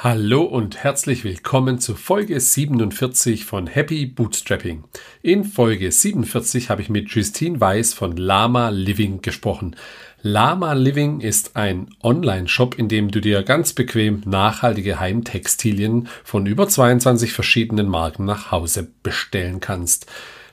Hallo und herzlich willkommen zu Folge 47 von Happy Bootstrapping. In Folge 47 habe ich mit Justine Weiß von Lama Living gesprochen. Lama Living ist ein Online-Shop, in dem du dir ganz bequem nachhaltige Heimtextilien von über 22 verschiedenen Marken nach Hause bestellen kannst.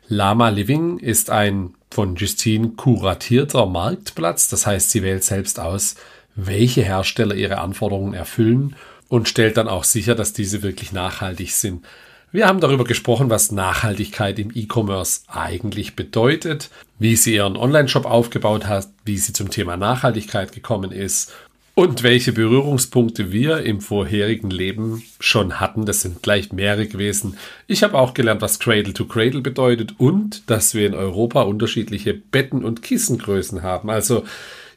Lama Living ist ein von Justine kuratierter Marktplatz, das heißt, sie wählt selbst aus, welche Hersteller ihre Anforderungen erfüllen und stellt dann auch sicher, dass diese wirklich nachhaltig sind. Wir haben darüber gesprochen, was Nachhaltigkeit im E-Commerce eigentlich bedeutet, wie sie ihren Online-Shop aufgebaut hat, wie sie zum Thema Nachhaltigkeit gekommen ist und welche Berührungspunkte wir im vorherigen Leben schon hatten. Das sind gleich mehrere gewesen. Ich habe auch gelernt, was Cradle to Cradle bedeutet und dass wir in Europa unterschiedliche Betten- und Kissengrößen haben. Also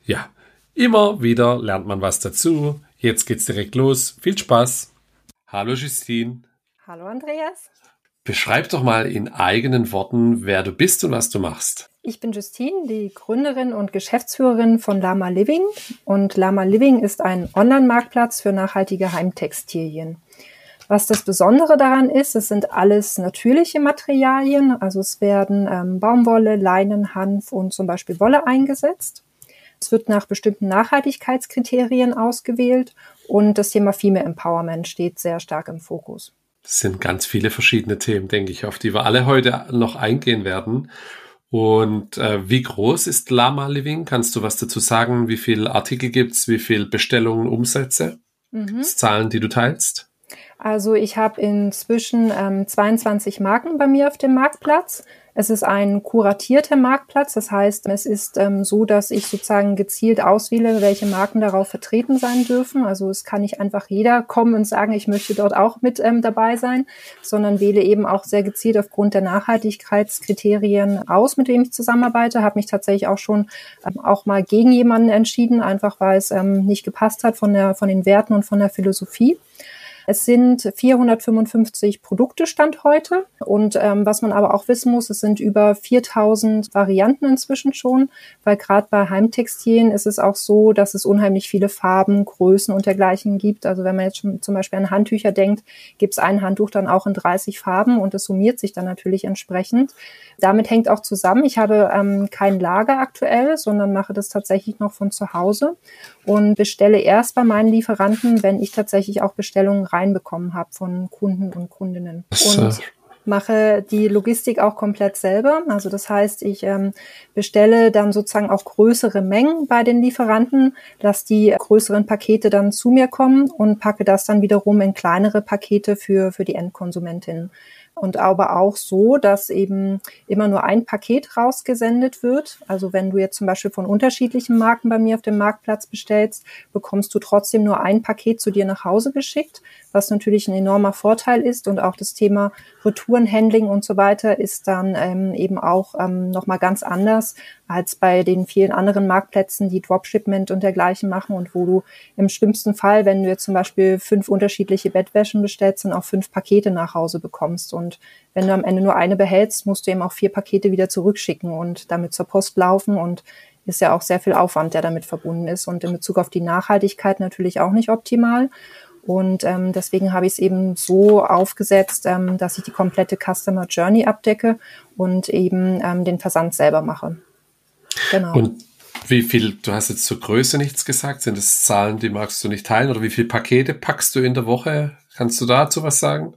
ja, immer wieder lernt man was dazu. Jetzt geht's direkt los. Viel Spaß. Hallo Justine. Hallo Andreas. Beschreib doch mal in eigenen Worten, wer du bist und was du machst. Ich bin Justine, die Gründerin und Geschäftsführerin von Lama Living. Und Lama Living ist ein Online-Marktplatz für nachhaltige Heimtextilien. Was das Besondere daran ist, es sind alles natürliche Materialien. Also es werden ähm, Baumwolle, Leinen, Hanf und zum Beispiel Wolle eingesetzt. Es wird nach bestimmten Nachhaltigkeitskriterien ausgewählt und das Thema Female Empowerment steht sehr stark im Fokus. Das sind ganz viele verschiedene Themen, denke ich, auf die wir alle heute noch eingehen werden. Und äh, wie groß ist Lama Living? Kannst du was dazu sagen? Wie viele Artikel gibt's? Wie viele Bestellungen, Umsätze? Mhm. Zahlen, die du teilst? Also ich habe inzwischen ähm, 22 Marken bei mir auf dem Marktplatz. Es ist ein kuratierter Marktplatz, das heißt, es ist ähm, so, dass ich sozusagen gezielt auswähle, welche Marken darauf vertreten sein dürfen. Also es kann nicht einfach jeder kommen und sagen, ich möchte dort auch mit ähm, dabei sein, sondern wähle eben auch sehr gezielt aufgrund der Nachhaltigkeitskriterien aus, mit dem ich zusammenarbeite. Habe mich tatsächlich auch schon ähm, auch mal gegen jemanden entschieden, einfach weil es ähm, nicht gepasst hat von der von den Werten und von der Philosophie. Es sind 455 Produkte Stand heute. Und ähm, was man aber auch wissen muss, es sind über 4000 Varianten inzwischen schon, weil gerade bei Heimtextilien ist es auch so, dass es unheimlich viele Farben, Größen und dergleichen gibt. Also wenn man jetzt schon zum Beispiel an Handtücher denkt, gibt es ein Handtuch dann auch in 30 Farben und es summiert sich dann natürlich entsprechend. Damit hängt auch zusammen, ich habe ähm, kein Lager aktuell, sondern mache das tatsächlich noch von zu Hause und bestelle erst bei meinen Lieferanten, wenn ich tatsächlich auch Bestellungen reinbekommen habe von Kunden und Kundinnen. Und mache die Logistik auch komplett selber. Also das heißt, ich ähm, bestelle dann sozusagen auch größere Mengen bei den Lieferanten, dass die größeren Pakete dann zu mir kommen und packe das dann wiederum in kleinere Pakete für, für die Endkonsumentin und aber auch so, dass eben immer nur ein Paket rausgesendet wird. Also wenn du jetzt zum Beispiel von unterschiedlichen Marken bei mir auf dem Marktplatz bestellst, bekommst du trotzdem nur ein Paket zu dir nach Hause geschickt, was natürlich ein enormer Vorteil ist und auch das Thema Retourenhandling und so weiter ist dann ähm, eben auch ähm, nochmal ganz anders als bei den vielen anderen Marktplätzen, die Dropshipment und dergleichen machen und wo du im schlimmsten Fall, wenn du jetzt zum Beispiel fünf unterschiedliche Bettwäschen bestellst, dann auch fünf Pakete nach Hause bekommst. Und wenn du am Ende nur eine behältst, musst du eben auch vier Pakete wieder zurückschicken und damit zur Post laufen und ist ja auch sehr viel Aufwand, der damit verbunden ist und in Bezug auf die Nachhaltigkeit natürlich auch nicht optimal. Und ähm, deswegen habe ich es eben so aufgesetzt, ähm, dass ich die komplette Customer Journey abdecke und eben ähm, den Versand selber mache. Genau. Und wie viel, du hast jetzt zur Größe nichts gesagt, sind das Zahlen, die magst du nicht teilen? Oder wie viele Pakete packst du in der Woche? Kannst du dazu was sagen?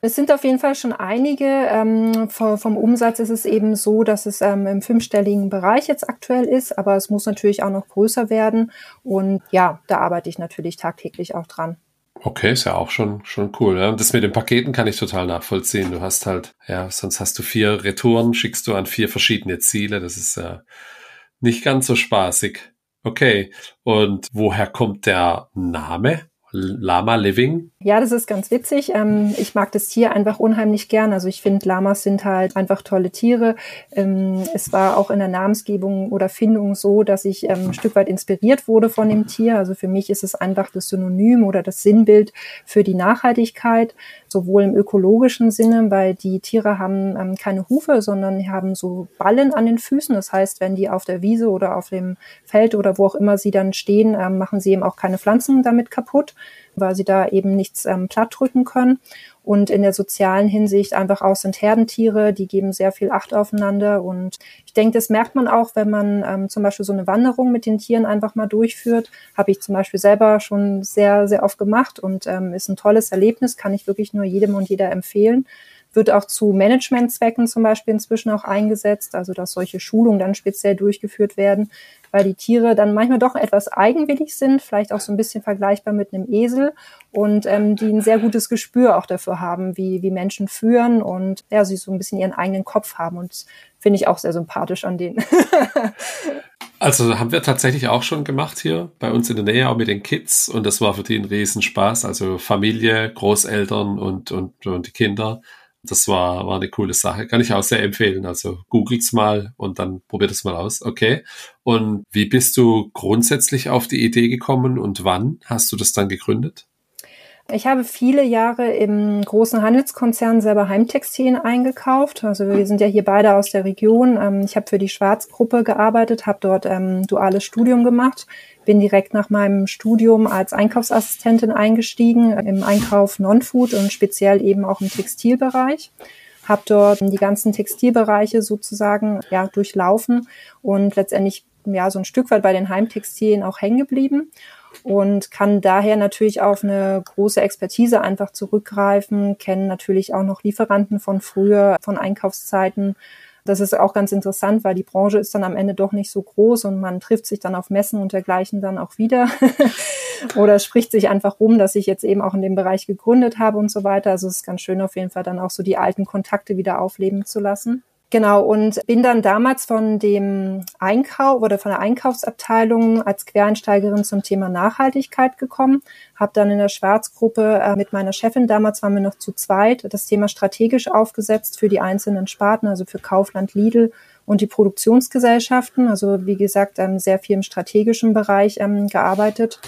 Es sind auf jeden Fall schon einige. Ähm, vom Umsatz ist es eben so, dass es ähm, im fünfstelligen Bereich jetzt aktuell ist, aber es muss natürlich auch noch größer werden. Und ja, da arbeite ich natürlich tagtäglich auch dran. Okay, ist ja auch schon, schon cool. Ja? Das mit den Paketen kann ich total nachvollziehen. Du hast halt, ja, sonst hast du vier Retouren, schickst du an vier verschiedene Ziele. Das ist ja nicht ganz so spaßig. Okay. Und woher kommt der Name? Lama Living? Ja, das ist ganz witzig. Ähm, ich mag das Tier einfach unheimlich gern. Also ich finde, Lamas sind halt einfach tolle Tiere. Ähm, es war auch in der Namensgebung oder Findung so, dass ich ähm, ein Stück weit inspiriert wurde von dem Tier. Also für mich ist es einfach das Synonym oder das Sinnbild für die Nachhaltigkeit, sowohl im ökologischen Sinne, weil die Tiere haben keine Hufe, sondern haben so Ballen an den Füßen. Das heißt, wenn die auf der Wiese oder auf dem Feld oder wo auch immer sie dann stehen, machen sie eben auch keine Pflanzen damit kaputt weil sie da eben nichts ähm, plattdrücken können. Und in der sozialen Hinsicht einfach auch sind Herdentiere, die geben sehr viel Acht aufeinander. Und ich denke, das merkt man auch, wenn man ähm, zum Beispiel so eine Wanderung mit den Tieren einfach mal durchführt. Habe ich zum Beispiel selber schon sehr, sehr oft gemacht und ähm, ist ein tolles Erlebnis, kann ich wirklich nur jedem und jeder empfehlen wird auch zu Managementzwecken zum Beispiel inzwischen auch eingesetzt, also dass solche Schulungen dann speziell durchgeführt werden, weil die Tiere dann manchmal doch etwas eigenwillig sind, vielleicht auch so ein bisschen vergleichbar mit einem Esel und ähm, die ein sehr gutes Gespür auch dafür haben, wie, wie Menschen führen und ja, sie so ein bisschen ihren eigenen Kopf haben und finde ich auch sehr sympathisch an denen. Also haben wir tatsächlich auch schon gemacht hier bei uns in der Nähe, auch mit den Kids. Und das war für die ein Riesenspaß. Also Familie, Großeltern und, und, und die Kinder das war, war eine coole Sache. Kann ich auch sehr empfehlen. Also googelt's mal und dann probiert es mal aus. Okay. Und wie bist du grundsätzlich auf die Idee gekommen und wann hast du das dann gegründet? Ich habe viele Jahre im großen Handelskonzern selber Heimtextilien eingekauft. Also wir sind ja hier beide aus der Region. Ähm, ich habe für die Schwarzgruppe gearbeitet, habe dort ähm, duales Studium gemacht, bin direkt nach meinem Studium als Einkaufsassistentin eingestiegen im Einkauf Non-Food und speziell eben auch im Textilbereich habe dort die ganzen Textilbereiche sozusagen ja durchlaufen und letztendlich ja so ein Stück weit bei den Heimtextilien auch hängen geblieben und kann daher natürlich auf eine große Expertise einfach zurückgreifen, kennen natürlich auch noch Lieferanten von früher, von Einkaufszeiten. Das ist auch ganz interessant, weil die Branche ist dann am Ende doch nicht so groß und man trifft sich dann auf Messen und dergleichen dann auch wieder. Oder spricht sich einfach rum, dass ich jetzt eben auch in dem Bereich gegründet habe und so weiter. Also es ist ganz schön auf jeden Fall dann auch so die alten Kontakte wieder aufleben zu lassen. Genau, und bin dann damals von dem Einkauf oder von der Einkaufsabteilung als Quereinsteigerin zum Thema Nachhaltigkeit gekommen, habe dann in der Schwarzgruppe äh, mit meiner Chefin, damals waren wir noch zu zweit, das Thema strategisch aufgesetzt für die einzelnen Sparten, also für Kaufland, Lidl und die Produktionsgesellschaften, also wie gesagt, ähm, sehr viel im strategischen Bereich ähm, gearbeitet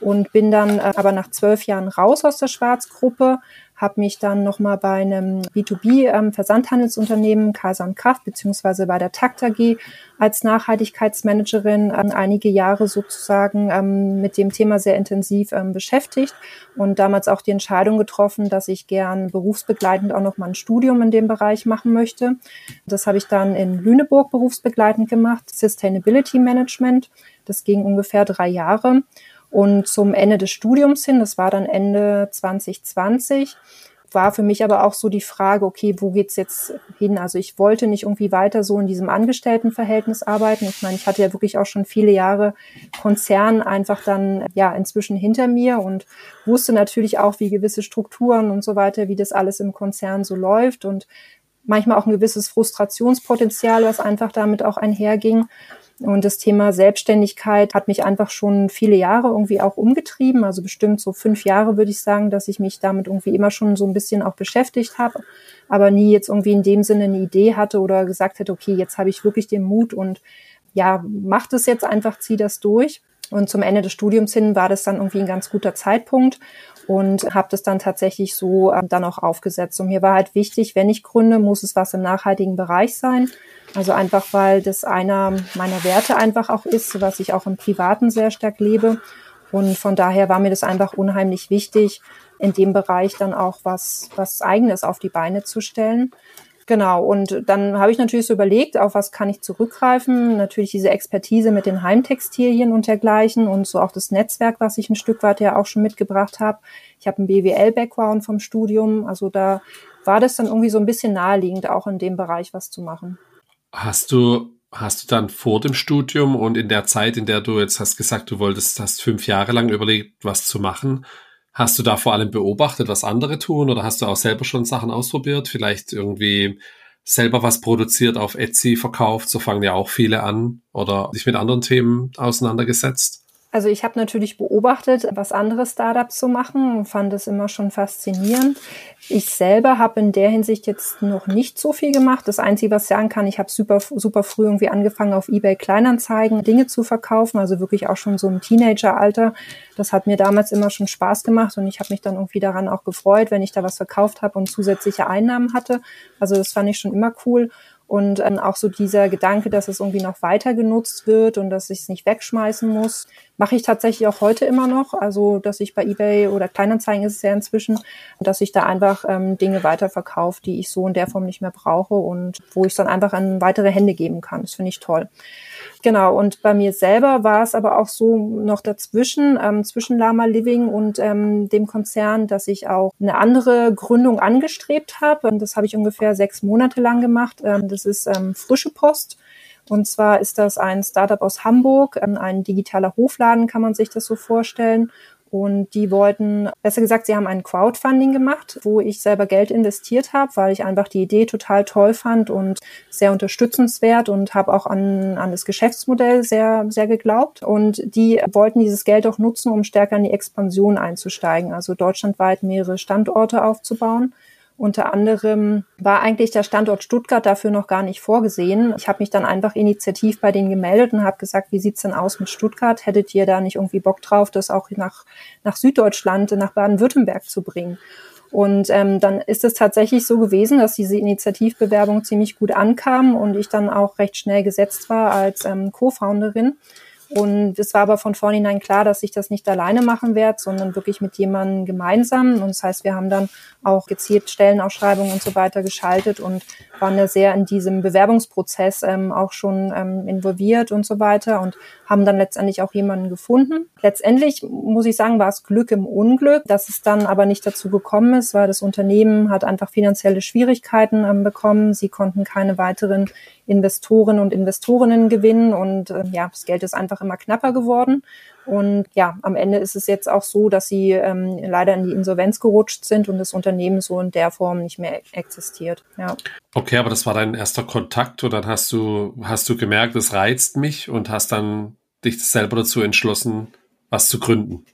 und bin dann äh, aber nach zwölf Jahren raus aus der Schwarzgruppe, habe mich dann nochmal bei einem B2B-Versandhandelsunternehmen ähm, Kaiser und Kraft beziehungsweise bei der Takt AG als Nachhaltigkeitsmanagerin ähm, einige Jahre sozusagen ähm, mit dem Thema sehr intensiv beschäftigt und damals auch die Entscheidung getroffen, dass ich gern berufsbegleitend auch noch mal ein Studium in dem Bereich machen möchte. Das habe ich dann in Lüneburg berufsbegleitend gemacht, Sustainability Management. Das ging ungefähr drei Jahre. Und zum Ende des Studiums hin, das war dann Ende 2020, war für mich aber auch so die Frage, okay, wo geht's jetzt hin? Also ich wollte nicht irgendwie weiter so in diesem Angestelltenverhältnis arbeiten. Ich meine, ich hatte ja wirklich auch schon viele Jahre Konzern einfach dann ja inzwischen hinter mir und wusste natürlich auch, wie gewisse Strukturen und so weiter, wie das alles im Konzern so läuft und manchmal auch ein gewisses Frustrationspotenzial, was einfach damit auch einherging. Und das Thema Selbstständigkeit hat mich einfach schon viele Jahre irgendwie auch umgetrieben. Also bestimmt so fünf Jahre würde ich sagen, dass ich mich damit irgendwie immer schon so ein bisschen auch beschäftigt habe, aber nie jetzt irgendwie in dem Sinne eine Idee hatte oder gesagt hätte, okay, jetzt habe ich wirklich den Mut und ja, mach das jetzt einfach, zieh das durch. Und zum Ende des Studiums hin war das dann irgendwie ein ganz guter Zeitpunkt und habe das dann tatsächlich so ähm, dann auch aufgesetzt. Und mir war halt wichtig, wenn ich gründe, muss es was im nachhaltigen Bereich sein. Also einfach, weil das einer meiner Werte einfach auch ist, was ich auch im Privaten sehr stark lebe. Und von daher war mir das einfach unheimlich wichtig, in dem Bereich dann auch was, was eigenes auf die Beine zu stellen. Genau, und dann habe ich natürlich so überlegt, auf was kann ich zurückgreifen. Natürlich diese Expertise mit den Heimtextilien und dergleichen und so auch das Netzwerk, was ich ein Stück weit ja auch schon mitgebracht habe. Ich habe einen BWL-Background vom Studium, also da war das dann irgendwie so ein bisschen naheliegend, auch in dem Bereich was zu machen. Hast du, hast du dann vor dem Studium und in der Zeit, in der du jetzt hast gesagt, du wolltest, hast fünf Jahre lang überlegt, was zu machen, hast du da vor allem beobachtet, was andere tun oder hast du auch selber schon Sachen ausprobiert? Vielleicht irgendwie selber was produziert auf Etsy verkauft, so fangen ja auch viele an oder dich mit anderen Themen auseinandergesetzt? Also ich habe natürlich beobachtet, was andere Startups so machen und fand es immer schon faszinierend. Ich selber habe in der Hinsicht jetzt noch nicht so viel gemacht. Das Einzige, was ich sagen kann, ich habe super, super früh irgendwie angefangen, auf Ebay Kleinanzeigen Dinge zu verkaufen, also wirklich auch schon so im Teenageralter. Das hat mir damals immer schon Spaß gemacht und ich habe mich dann irgendwie daran auch gefreut, wenn ich da was verkauft habe und zusätzliche Einnahmen hatte. Also das fand ich schon immer cool. Und ähm, auch so dieser Gedanke, dass es irgendwie noch weiter genutzt wird und dass ich es nicht wegschmeißen muss, Mache ich tatsächlich auch heute immer noch. Also, dass ich bei eBay oder Kleinanzeigen ist es ja inzwischen, dass ich da einfach ähm, Dinge weiterverkaufe, die ich so in der Form nicht mehr brauche und wo ich dann einfach an weitere Hände geben kann. Das finde ich toll. Genau, und bei mir selber war es aber auch so noch dazwischen, ähm, zwischen Lama Living und ähm, dem Konzern, dass ich auch eine andere Gründung angestrebt habe. Das habe ich ungefähr sechs Monate lang gemacht. Ähm, das ist ähm, Frische Post. Und zwar ist das ein Startup aus Hamburg, ähm, ein digitaler Hofladen, kann man sich das so vorstellen. Und die wollten, besser gesagt, sie haben ein Crowdfunding gemacht, wo ich selber Geld investiert habe, weil ich einfach die Idee total toll fand und sehr unterstützenswert und habe auch an, an das Geschäftsmodell sehr, sehr geglaubt. Und die wollten dieses Geld auch nutzen, um stärker in die Expansion einzusteigen, also deutschlandweit mehrere Standorte aufzubauen. Unter anderem war eigentlich der Standort Stuttgart dafür noch gar nicht vorgesehen. Ich habe mich dann einfach initiativ bei denen gemeldet und habe gesagt, wie sieht's denn aus mit Stuttgart? Hättet ihr da nicht irgendwie Bock drauf, das auch nach, nach Süddeutschland, nach Baden-Württemberg zu bringen? Und ähm, dann ist es tatsächlich so gewesen, dass diese Initiativbewerbung ziemlich gut ankam und ich dann auch recht schnell gesetzt war als ähm, Co-Founderin. Und es war aber von vornherein klar, dass ich das nicht alleine machen werde, sondern wirklich mit jemandem gemeinsam. Und das heißt, wir haben dann auch gezielt Stellenausschreibungen und so weiter geschaltet und waren da sehr in diesem Bewerbungsprozess ähm, auch schon ähm, involviert und so weiter und haben dann letztendlich auch jemanden gefunden. Letztendlich muss ich sagen, war es Glück im Unglück, dass es dann aber nicht dazu gekommen ist, weil das Unternehmen hat einfach finanzielle Schwierigkeiten ähm, bekommen. Sie konnten keine weiteren Investoren und Investorinnen gewinnen und äh, ja, das Geld ist einfach immer knapper geworden. Und ja, am Ende ist es jetzt auch so, dass sie ähm, leider in die Insolvenz gerutscht sind und das Unternehmen so in der Form nicht mehr existiert. Ja. Okay, aber das war dein erster Kontakt und dann hast du, hast du gemerkt, es reizt mich und hast dann dich selber dazu entschlossen, was zu gründen.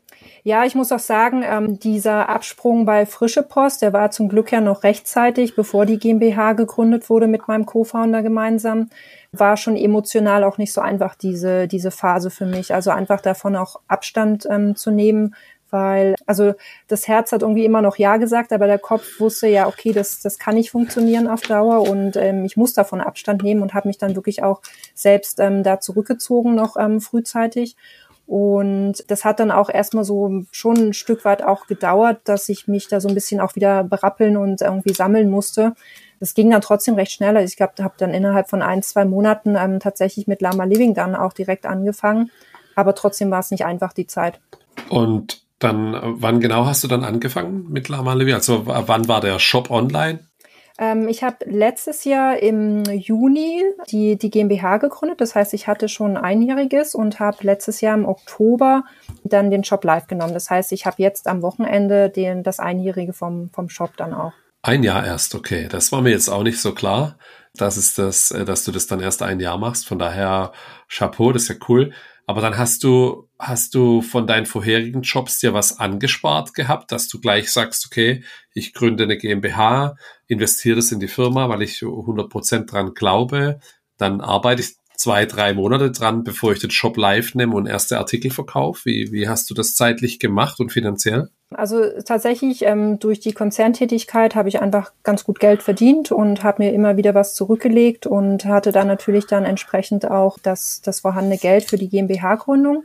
Ja, ich muss auch sagen, ähm, dieser Absprung bei Frische Post, der war zum Glück ja noch rechtzeitig, bevor die GmbH gegründet wurde mit meinem Co-Founder gemeinsam, war schon emotional auch nicht so einfach, diese, diese Phase für mich. Also einfach davon auch Abstand ähm, zu nehmen, weil, also das Herz hat irgendwie immer noch Ja gesagt, aber der Kopf wusste ja, okay, das, das kann nicht funktionieren auf Dauer und ähm, ich muss davon Abstand nehmen und habe mich dann wirklich auch selbst ähm, da zurückgezogen, noch ähm, frühzeitig. Und das hat dann auch erstmal so schon ein Stück weit auch gedauert, dass ich mich da so ein bisschen auch wieder berappeln und irgendwie sammeln musste. Das ging dann trotzdem recht schnell. Also ich glaube, habe dann innerhalb von ein, zwei Monaten ähm, tatsächlich mit Lama Living dann auch direkt angefangen. Aber trotzdem war es nicht einfach die Zeit. Und dann, wann genau hast du dann angefangen mit Lama Living? Also wann war der Shop online? Ähm, ich habe letztes Jahr im Juni die, die GmbH gegründet. Das heißt, ich hatte schon einjähriges und habe letztes Jahr im Oktober dann den Shop live genommen. Das heißt, ich habe jetzt am Wochenende den, das Einjährige vom, vom Shop dann auch. Ein Jahr erst, okay. Das war mir jetzt auch nicht so klar, dass, es das, äh, dass du das dann erst ein Jahr machst. Von daher Chapeau, das ist ja cool. Aber dann hast du, hast du von deinen vorherigen Jobs dir was angespart gehabt, dass du gleich sagst, okay, ich gründe eine GmbH, investiere das in die Firma, weil ich 100 Prozent dran glaube, dann arbeite ich zwei, drei Monate dran, bevor ich den Shop live nehme und erste Artikel verkaufe. Wie, wie hast du das zeitlich gemacht und finanziell? Also tatsächlich ähm, durch die Konzerntätigkeit habe ich einfach ganz gut Geld verdient und habe mir immer wieder was zurückgelegt und hatte dann natürlich dann entsprechend auch das, das vorhandene Geld für die GmbH-Gründung.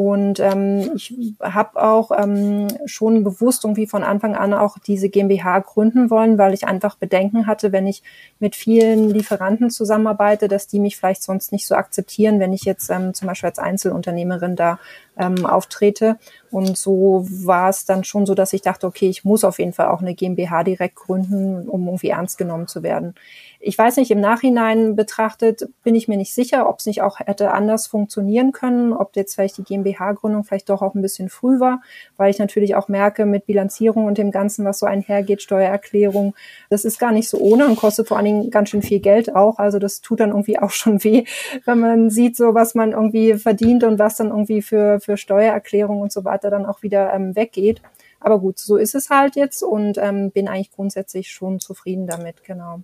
Und ähm, ich habe auch ähm, schon bewusst irgendwie von Anfang an auch diese GmbH gründen wollen, weil ich einfach Bedenken hatte, wenn ich mit vielen Lieferanten zusammenarbeite, dass die mich vielleicht sonst nicht so akzeptieren, wenn ich jetzt ähm, zum Beispiel als Einzelunternehmerin da ähm, auftrete. Und so war es dann schon so, dass ich dachte, okay, ich muss auf jeden Fall auch eine GmbH direkt gründen, um irgendwie ernst genommen zu werden. Ich weiß nicht, im Nachhinein betrachtet bin ich mir nicht sicher, ob es nicht auch hätte anders funktionieren können, ob jetzt vielleicht die GmbH-Gründung vielleicht doch auch ein bisschen früh war, weil ich natürlich auch merke, mit Bilanzierung und dem Ganzen, was so einhergeht, Steuererklärung, das ist gar nicht so ohne und kostet vor allen Dingen ganz schön viel Geld auch. Also das tut dann irgendwie auch schon weh, wenn man sieht, so was man irgendwie verdient und was dann irgendwie für, für Steuererklärung und so weiter dann auch wieder ähm, weggeht. Aber gut, so ist es halt jetzt und ähm, bin eigentlich grundsätzlich schon zufrieden damit, genau.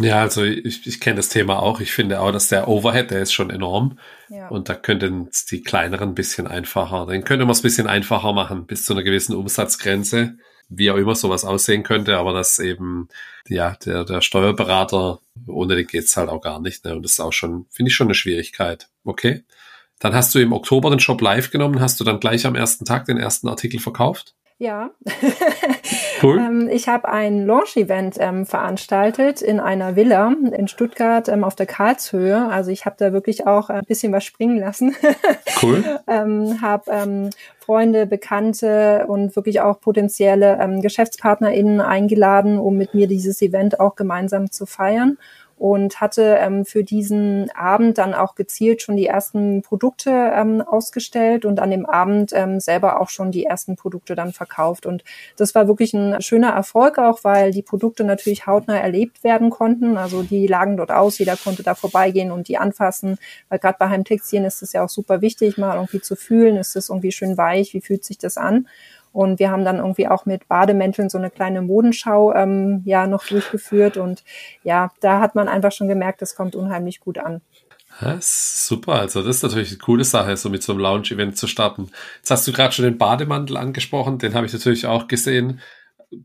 Ja, also ich, ich kenne das Thema auch. Ich finde auch, dass der Overhead, der ist schon enorm. Ja. Und da könnten die kleineren ein bisschen einfacher, den könnte man es ein bisschen einfacher machen, bis zu einer gewissen Umsatzgrenze, wie auch immer sowas aussehen könnte, aber das eben, ja, der, der Steuerberater, ohne den geht's halt auch gar nicht. Ne? Und das ist auch schon, finde ich schon eine Schwierigkeit. Okay. Dann hast du im Oktober den Shop live genommen, hast du dann gleich am ersten Tag den ersten Artikel verkauft? Ja. Cool. ähm, ich habe ein Launch-Event ähm, veranstaltet in einer Villa in Stuttgart ähm, auf der Karlshöhe. Also ich habe da wirklich auch ein bisschen was springen lassen. cool. ähm, habe ähm, Freunde, Bekannte und wirklich auch potenzielle ähm, GeschäftspartnerInnen eingeladen, um mit mir dieses Event auch gemeinsam zu feiern und hatte ähm, für diesen Abend dann auch gezielt schon die ersten Produkte ähm, ausgestellt und an dem Abend ähm, selber auch schon die ersten Produkte dann verkauft. Und das war wirklich ein schöner Erfolg auch, weil die Produkte natürlich hautnah erlebt werden konnten. Also die lagen dort aus, jeder konnte da vorbeigehen und die anfassen, weil gerade bei Heimtextilien ist es ja auch super wichtig, mal irgendwie zu fühlen, ist es irgendwie schön weich, wie fühlt sich das an? Und wir haben dann irgendwie auch mit Bademänteln so eine kleine Modenschau ähm, ja noch durchgeführt. Und ja, da hat man einfach schon gemerkt, das kommt unheimlich gut an. Ja, super, also das ist natürlich eine coole Sache, so mit so einem Lounge-Event zu starten. Jetzt hast du gerade schon den Bademantel angesprochen, den habe ich natürlich auch gesehen.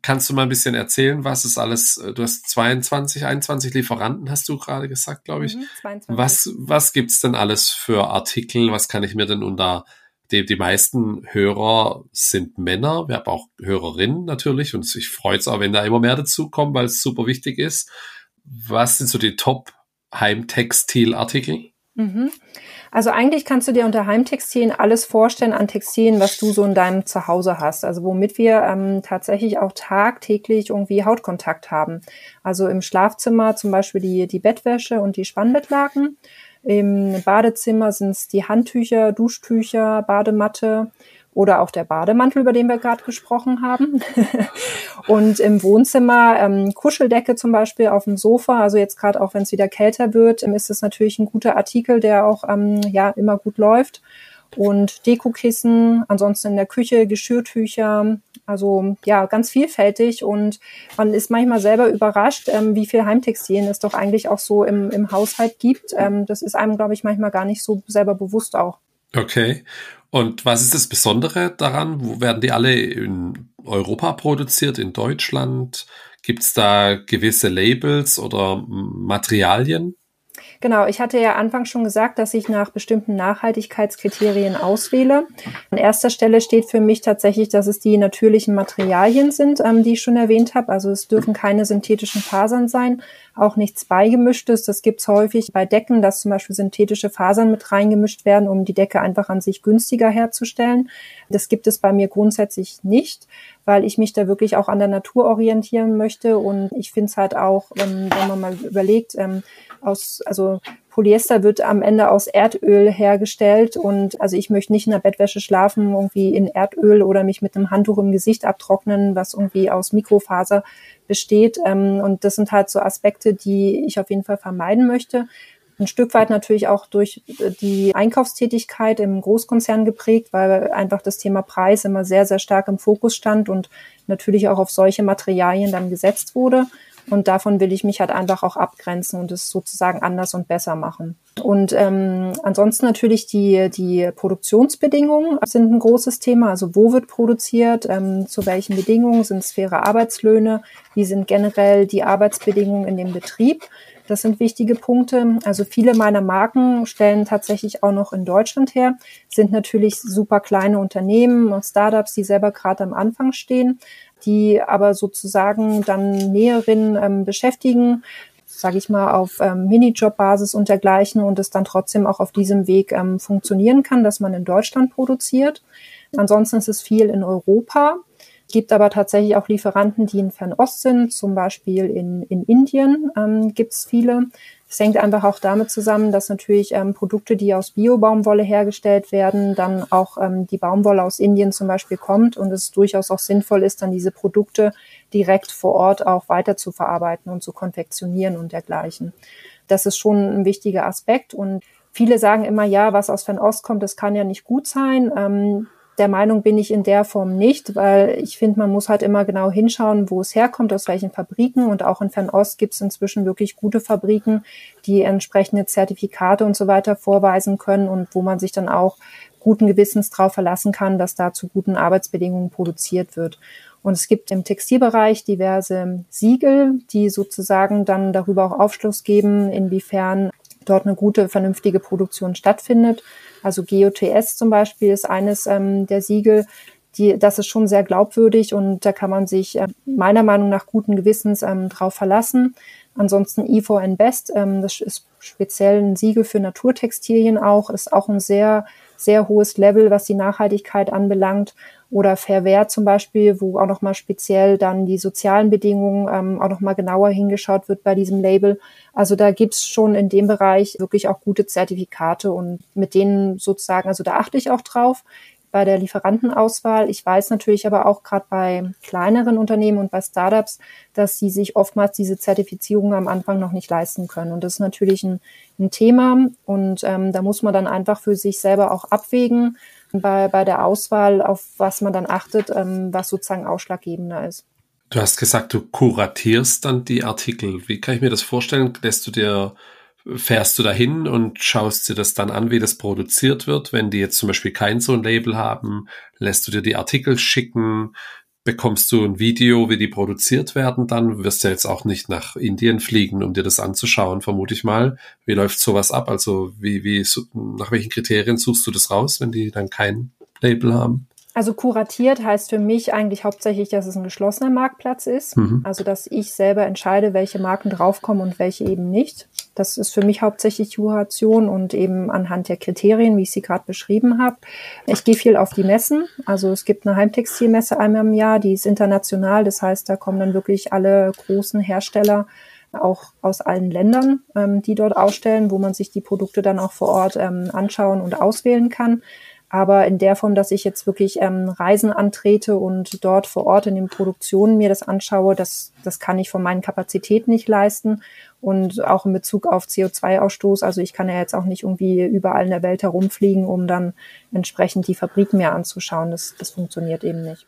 Kannst du mal ein bisschen erzählen, was ist alles, du hast 22, 21 Lieferanten, hast du gerade gesagt, glaube ich. Mhm, 22. Was, was gibt's denn alles für Artikel? Was kann ich mir denn unter die, die meisten Hörer sind Männer. Wir haben auch Hörerinnen natürlich und ich freue es auch, wenn da immer mehr dazu kommen, weil es super wichtig ist. Was sind so die Top Heimtextilartikel? Mhm. Also eigentlich kannst du dir unter Heimtextilien alles vorstellen an Textilien, was du so in deinem Zuhause hast. Also womit wir ähm, tatsächlich auch tagtäglich irgendwie Hautkontakt haben. Also im Schlafzimmer zum Beispiel die, die Bettwäsche und die Spannbettlaken. Im Badezimmer sind es die Handtücher, Duschtücher, Badematte oder auch der Bademantel, über den wir gerade gesprochen haben. und im Wohnzimmer ähm, Kuscheldecke zum Beispiel auf dem Sofa. Also jetzt gerade auch, wenn es wieder kälter wird, ähm, ist es natürlich ein guter Artikel, der auch ähm, ja immer gut läuft. Und Dekokissen, ansonsten in der Küche Geschirrtücher, also ja, ganz vielfältig und man ist manchmal selber überrascht, ähm, wie viel Heimtextilien es doch eigentlich auch so im, im Haushalt gibt. Ähm, das ist einem, glaube ich, manchmal gar nicht so selber bewusst auch. Okay. Und was ist das Besondere daran? Wo werden die alle in Europa produziert, in Deutschland? Gibt es da gewisse Labels oder Materialien? Genau, ich hatte ja anfangs schon gesagt, dass ich nach bestimmten Nachhaltigkeitskriterien auswähle. An erster Stelle steht für mich tatsächlich, dass es die natürlichen Materialien sind, ähm, die ich schon erwähnt habe. Also es dürfen keine synthetischen Fasern sein, auch nichts beigemischtes. Das gibt's häufig bei Decken, dass zum Beispiel synthetische Fasern mit reingemischt werden, um die Decke einfach an sich günstiger herzustellen. Das gibt es bei mir grundsätzlich nicht, weil ich mich da wirklich auch an der Natur orientieren möchte. Und ich finde es halt auch, wenn, wenn man mal überlegt, ähm, aus, also Polyester wird am Ende aus Erdöl hergestellt und also ich möchte nicht in der Bettwäsche schlafen, irgendwie in Erdöl oder mich mit einem Handtuch im Gesicht abtrocknen, was irgendwie aus Mikrofaser besteht. Ähm, und das sind halt so Aspekte, die ich auf jeden Fall vermeiden möchte. Ein Stück weit natürlich auch durch die Einkaufstätigkeit im Großkonzern geprägt, weil einfach das Thema Preis immer sehr, sehr stark im Fokus stand und natürlich auch auf solche Materialien dann gesetzt wurde. Und davon will ich mich halt einfach auch abgrenzen und es sozusagen anders und besser machen. Und ähm, ansonsten natürlich die, die Produktionsbedingungen sind ein großes Thema. Also wo wird produziert, ähm, zu welchen Bedingungen, sind es faire Arbeitslöhne, wie sind generell die Arbeitsbedingungen in dem Betrieb. Das sind wichtige Punkte. Also viele meiner Marken stellen tatsächlich auch noch in Deutschland her, sind natürlich super kleine Unternehmen und Startups, die selber gerade am Anfang stehen die aber sozusagen dann Näherinnen ähm, beschäftigen, sage ich mal, auf ähm, Minijob-Basis und dergleichen und es dann trotzdem auch auf diesem Weg ähm, funktionieren kann, dass man in Deutschland produziert. Ansonsten ist es viel in Europa. gibt aber tatsächlich auch Lieferanten, die in Fernost sind, zum Beispiel in, in Indien ähm, gibt es viele. Es hängt einfach auch damit zusammen, dass natürlich ähm, Produkte, die aus Bio-Baumwolle hergestellt werden, dann auch ähm, die Baumwolle aus Indien zum Beispiel kommt und es durchaus auch sinnvoll ist, dann diese Produkte direkt vor Ort auch weiter zu verarbeiten und zu konfektionieren und dergleichen. Das ist schon ein wichtiger Aspekt und Viele sagen immer, ja, was aus Fernost kommt, das kann ja nicht gut sein. Ähm, der Meinung bin ich in der Form nicht, weil ich finde, man muss halt immer genau hinschauen, wo es herkommt, aus welchen Fabriken. Und auch in Fernost gibt es inzwischen wirklich gute Fabriken, die entsprechende Zertifikate und so weiter vorweisen können und wo man sich dann auch guten Gewissens darauf verlassen kann, dass da zu guten Arbeitsbedingungen produziert wird. Und es gibt im Textilbereich diverse Siegel, die sozusagen dann darüber auch Aufschluss geben, inwiefern dort eine gute, vernünftige Produktion stattfindet. Also GOTS zum Beispiel ist eines ähm, der Siegel, die, das ist schon sehr glaubwürdig und da kann man sich äh, meiner Meinung nach guten Gewissens ähm, drauf verlassen. Ansonsten E4N Best, ähm, das ist speziell ein Siegel für Naturtextilien auch, ist auch ein sehr, sehr hohes Level, was die Nachhaltigkeit anbelangt. Oder Fair zum Beispiel, wo auch nochmal speziell dann die sozialen Bedingungen ähm, auch nochmal genauer hingeschaut wird bei diesem Label. Also da gibt's schon in dem Bereich wirklich auch gute Zertifikate und mit denen sozusagen, also da achte ich auch drauf bei der Lieferantenauswahl. Ich weiß natürlich aber auch gerade bei kleineren Unternehmen und bei Startups, dass sie sich oftmals diese Zertifizierung am Anfang noch nicht leisten können. Und das ist natürlich ein, ein Thema und ähm, da muss man dann einfach für sich selber auch abwägen bei, bei der Auswahl, auf was man dann achtet, ähm, was sozusagen ausschlaggebender ist. Du hast gesagt, du kuratierst dann die Artikel. Wie kann ich mir das vorstellen? Lässt du dir fährst du dahin und schaust dir das dann an, wie das produziert wird. Wenn die jetzt zum Beispiel kein so ein Label haben, lässt du dir die Artikel schicken, bekommst du ein Video, wie die produziert werden, dann wirst du jetzt auch nicht nach Indien fliegen, um dir das anzuschauen, vermute ich mal. Wie läuft sowas ab? Also wie, wie, nach welchen Kriterien suchst du das raus, wenn die dann kein Label haben? Also kuratiert heißt für mich eigentlich hauptsächlich, dass es ein geschlossener Marktplatz ist. Mhm. Also dass ich selber entscheide, welche Marken draufkommen und welche eben nicht. Das ist für mich hauptsächlich Kuration und eben anhand der Kriterien, wie ich sie gerade beschrieben habe. Ich gehe viel auf die Messen. Also es gibt eine Heimtextilmesse einmal im Jahr, die ist international. Das heißt, da kommen dann wirklich alle großen Hersteller auch aus allen Ländern, ähm, die dort ausstellen, wo man sich die Produkte dann auch vor Ort ähm, anschauen und auswählen kann. Aber in der Form, dass ich jetzt wirklich ähm, Reisen antrete und dort vor Ort in den Produktionen mir das anschaue, das, das kann ich von meinen Kapazitäten nicht leisten. Und auch in Bezug auf CO2-Ausstoß, also ich kann ja jetzt auch nicht irgendwie überall in der Welt herumfliegen, um dann entsprechend die Fabrik mir anzuschauen. Das, das funktioniert eben nicht.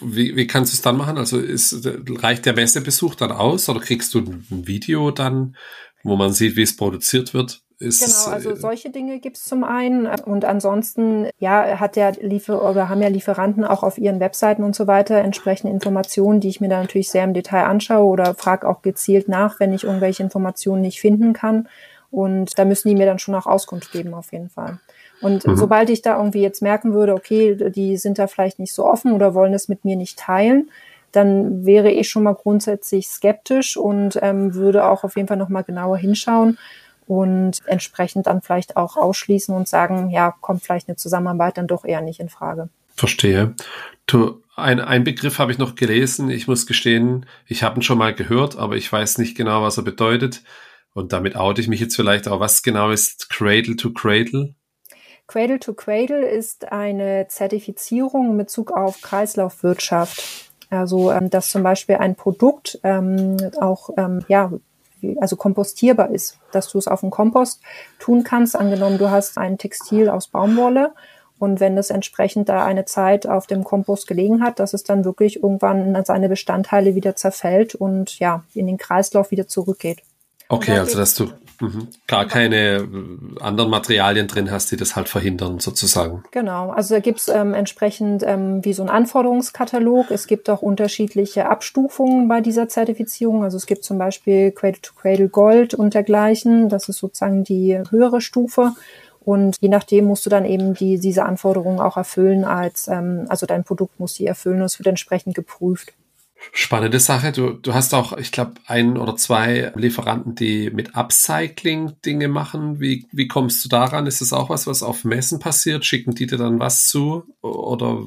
Wie, wie kannst du es dann machen? Also ist, reicht der Messebesuch dann aus oder kriegst du ein Video dann, wo man sieht, wie es produziert wird? Ist genau, also äh, solche Dinge gibt's zum einen. Und ansonsten, ja, hat der Liefer oder haben ja Lieferanten auch auf ihren Webseiten und so weiter entsprechende Informationen, die ich mir dann natürlich sehr im Detail anschaue oder frage auch gezielt nach, wenn ich irgendwelche Informationen nicht finden kann. Und da müssen die mir dann schon auch Auskunft geben, auf jeden Fall. Und mhm. sobald ich da irgendwie jetzt merken würde, okay, die sind da vielleicht nicht so offen oder wollen es mit mir nicht teilen, dann wäre ich schon mal grundsätzlich skeptisch und ähm, würde auch auf jeden Fall nochmal genauer hinschauen und entsprechend dann vielleicht auch ausschließen und sagen, ja, kommt vielleicht eine Zusammenarbeit dann doch eher nicht in Frage. Verstehe. Du, ein, ein Begriff habe ich noch gelesen. Ich muss gestehen, ich habe ihn schon mal gehört, aber ich weiß nicht genau, was er bedeutet. Und damit oute ich mich jetzt vielleicht auch. Was genau ist Cradle to Cradle? Cradle to Cradle ist eine Zertifizierung in Bezug auf Kreislaufwirtschaft. Also, ähm, dass zum Beispiel ein Produkt ähm, auch ähm, ja, also kompostierbar ist, dass du es auf den Kompost tun kannst. Angenommen, du hast ein Textil aus Baumwolle und wenn es entsprechend da eine Zeit auf dem Kompost gelegen hat, dass es dann wirklich irgendwann in seine Bestandteile wieder zerfällt und ja, in den Kreislauf wieder zurückgeht. Okay, also dass du mhm, gar keine äh, anderen Materialien drin hast, die das halt verhindern, sozusagen. Genau, also da gibt's ähm, entsprechend ähm, wie so ein Anforderungskatalog. Es gibt auch unterschiedliche Abstufungen bei dieser Zertifizierung. Also es gibt zum Beispiel Cradle to Cradle Gold und dergleichen. Das ist sozusagen die höhere Stufe. Und je nachdem musst du dann eben die, diese Anforderungen auch erfüllen als, ähm, also dein Produkt muss die erfüllen und es wird entsprechend geprüft. Spannende Sache. Du, du hast auch, ich glaube, ein oder zwei Lieferanten, die mit Upcycling Dinge machen. Wie, wie kommst du daran? Ist das auch was, was auf Messen passiert? Schicken die dir dann was zu? Oder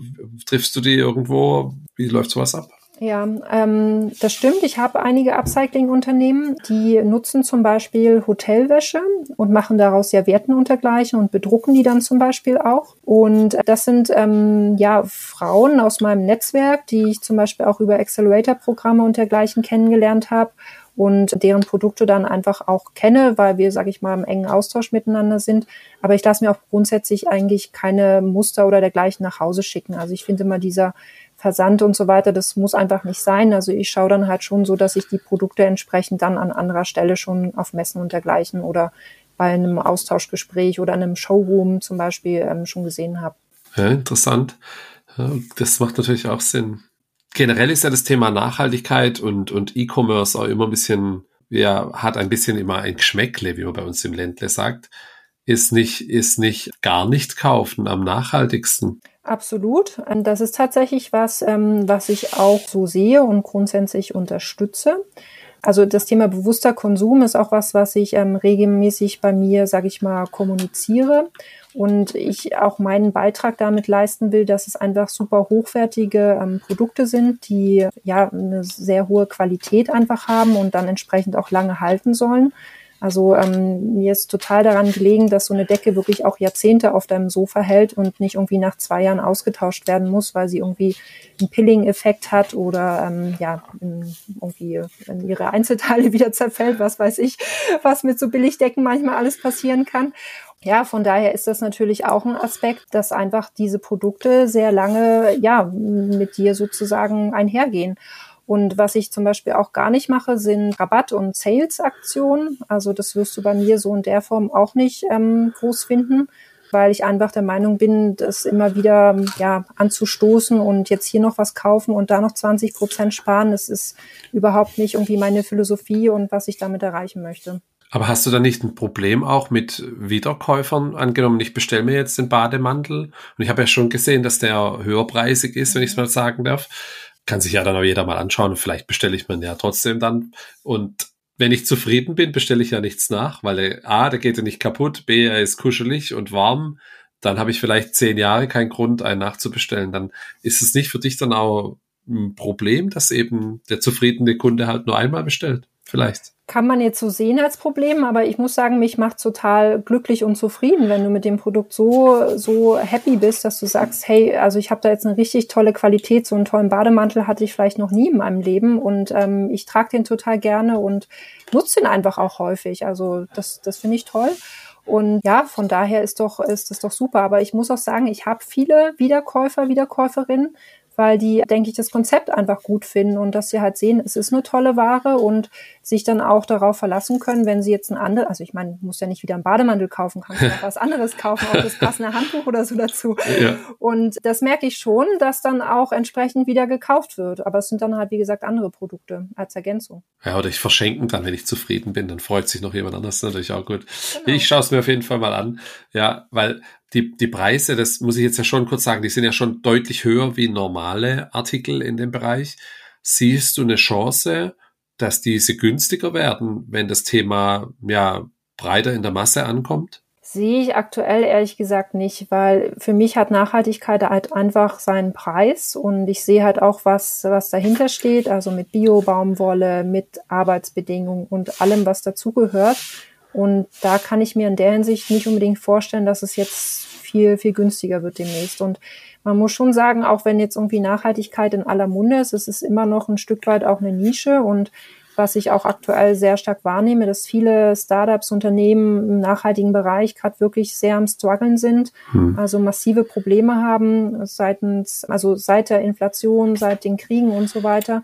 triffst du die irgendwo? Wie läuft sowas ab? Ja, ähm, das stimmt. Ich habe einige Upcycling-Unternehmen, die nutzen zum Beispiel Hotelwäsche und machen daraus ja Werten untergleichen und bedrucken die dann zum Beispiel auch. Und das sind ähm, ja Frauen aus meinem Netzwerk, die ich zum Beispiel auch über Accelerator-Programme und dergleichen kennengelernt habe und deren Produkte dann einfach auch kenne, weil wir, sage ich mal, im engen Austausch miteinander sind. Aber ich lasse mir auch grundsätzlich eigentlich keine Muster oder dergleichen nach Hause schicken. Also ich finde immer dieser Versand und so weiter, das muss einfach nicht sein. Also ich schaue dann halt schon so, dass ich die Produkte entsprechend dann an anderer Stelle schon auf Messen und dergleichen oder bei einem Austauschgespräch oder einem Showroom zum Beispiel ähm, schon gesehen habe. Ja, interessant. Das macht natürlich auch Sinn. Generell ist ja das Thema Nachhaltigkeit und, und E-Commerce auch immer ein bisschen ja, hat ein bisschen immer ein Geschmäckle, wie man bei uns im Ländle sagt, ist nicht, ist nicht gar nicht kaufen am nachhaltigsten. Absolut. Das ist tatsächlich was, ähm, was ich auch so sehe und grundsätzlich unterstütze. Also das Thema bewusster Konsum ist auch was, was ich ähm, regelmäßig bei mir, sage ich mal, kommuniziere und ich auch meinen Beitrag damit leisten will, dass es einfach super hochwertige ähm, Produkte sind, die ja eine sehr hohe Qualität einfach haben und dann entsprechend auch lange halten sollen. Also ähm, mir ist total daran gelegen, dass so eine Decke wirklich auch Jahrzehnte auf deinem Sofa hält und nicht irgendwie nach zwei Jahren ausgetauscht werden muss, weil sie irgendwie einen Pilling-Effekt hat oder ähm, ja irgendwie in ihre Einzelteile wieder zerfällt, was weiß ich, was mit so Billigdecken manchmal alles passieren kann. Ja, von daher ist das natürlich auch ein Aspekt, dass einfach diese Produkte sehr lange ja mit dir sozusagen einhergehen. Und was ich zum Beispiel auch gar nicht mache, sind Rabatt- und Sales-Aktionen. Also das wirst du bei mir so in der Form auch nicht ähm, groß finden, weil ich einfach der Meinung bin, das immer wieder ja, anzustoßen und jetzt hier noch was kaufen und da noch 20 Prozent sparen, das ist überhaupt nicht irgendwie meine Philosophie und was ich damit erreichen möchte. Aber hast du da nicht ein Problem auch mit Wiederkäufern? Angenommen, ich bestelle mir jetzt den Bademantel und ich habe ja schon gesehen, dass der höherpreisig ist, wenn ich es mal sagen darf kann sich ja dann auch jeder mal anschauen und vielleicht bestelle ich mir ja trotzdem dann. Und wenn ich zufrieden bin, bestelle ich ja nichts nach, weil A, der geht ja nicht kaputt, B, er ist kuschelig und warm. Dann habe ich vielleicht zehn Jahre keinen Grund, einen nachzubestellen. Dann ist es nicht für dich dann auch ein Problem, dass eben der zufriedene Kunde halt nur einmal bestellt vielleicht. Kann man jetzt so sehen als Problem, aber ich muss sagen, mich macht total glücklich und zufrieden, wenn du mit dem Produkt so, so happy bist, dass du sagst, hey, also ich habe da jetzt eine richtig tolle Qualität, so einen tollen Bademantel hatte ich vielleicht noch nie in meinem Leben und ähm, ich trage den total gerne und nutze den einfach auch häufig. Also das, das finde ich toll. Und ja, von daher ist doch, ist das doch super. Aber ich muss auch sagen, ich habe viele Wiederkäufer, Wiederkäuferinnen, weil die, denke ich, das Konzept einfach gut finden und dass sie halt sehen, es ist eine tolle Ware und sich dann auch darauf verlassen können, wenn sie jetzt ein anderes, also ich meine, muss ja nicht wieder einen Bademantel kaufen, kann auch was anderes kaufen, auch das passende Handtuch oder so dazu. Ja. Und das merke ich schon, dass dann auch entsprechend wieder gekauft wird. Aber es sind dann halt, wie gesagt, andere Produkte als Ergänzung. Ja, oder ich verschenken dann, wenn ich zufrieden bin, dann freut sich noch jemand anders natürlich auch gut. Genau. Ich schaue es mir auf jeden Fall mal an. Ja, weil die, die Preise, das muss ich jetzt ja schon kurz sagen, die sind ja schon deutlich höher wie normale Artikel in dem Bereich. Siehst du eine Chance, dass diese günstiger werden, wenn das Thema ja breiter in der Masse ankommt? Sehe ich aktuell ehrlich gesagt nicht, weil für mich hat Nachhaltigkeit halt einfach seinen Preis und ich sehe halt auch, was, was dahinter steht, also mit Bio-Baumwolle, mit Arbeitsbedingungen und allem, was dazugehört. Und da kann ich mir in der Hinsicht nicht unbedingt vorstellen, dass es jetzt viel, viel günstiger wird demnächst. Und man muss schon sagen, auch wenn jetzt irgendwie Nachhaltigkeit in aller Munde ist, es ist immer noch ein Stück weit auch eine Nische. Und was ich auch aktuell sehr stark wahrnehme, dass viele Startups, Unternehmen im nachhaltigen Bereich gerade wirklich sehr am struggeln sind, hm. also massive Probleme haben seitens, also seit der Inflation, seit den Kriegen und so weiter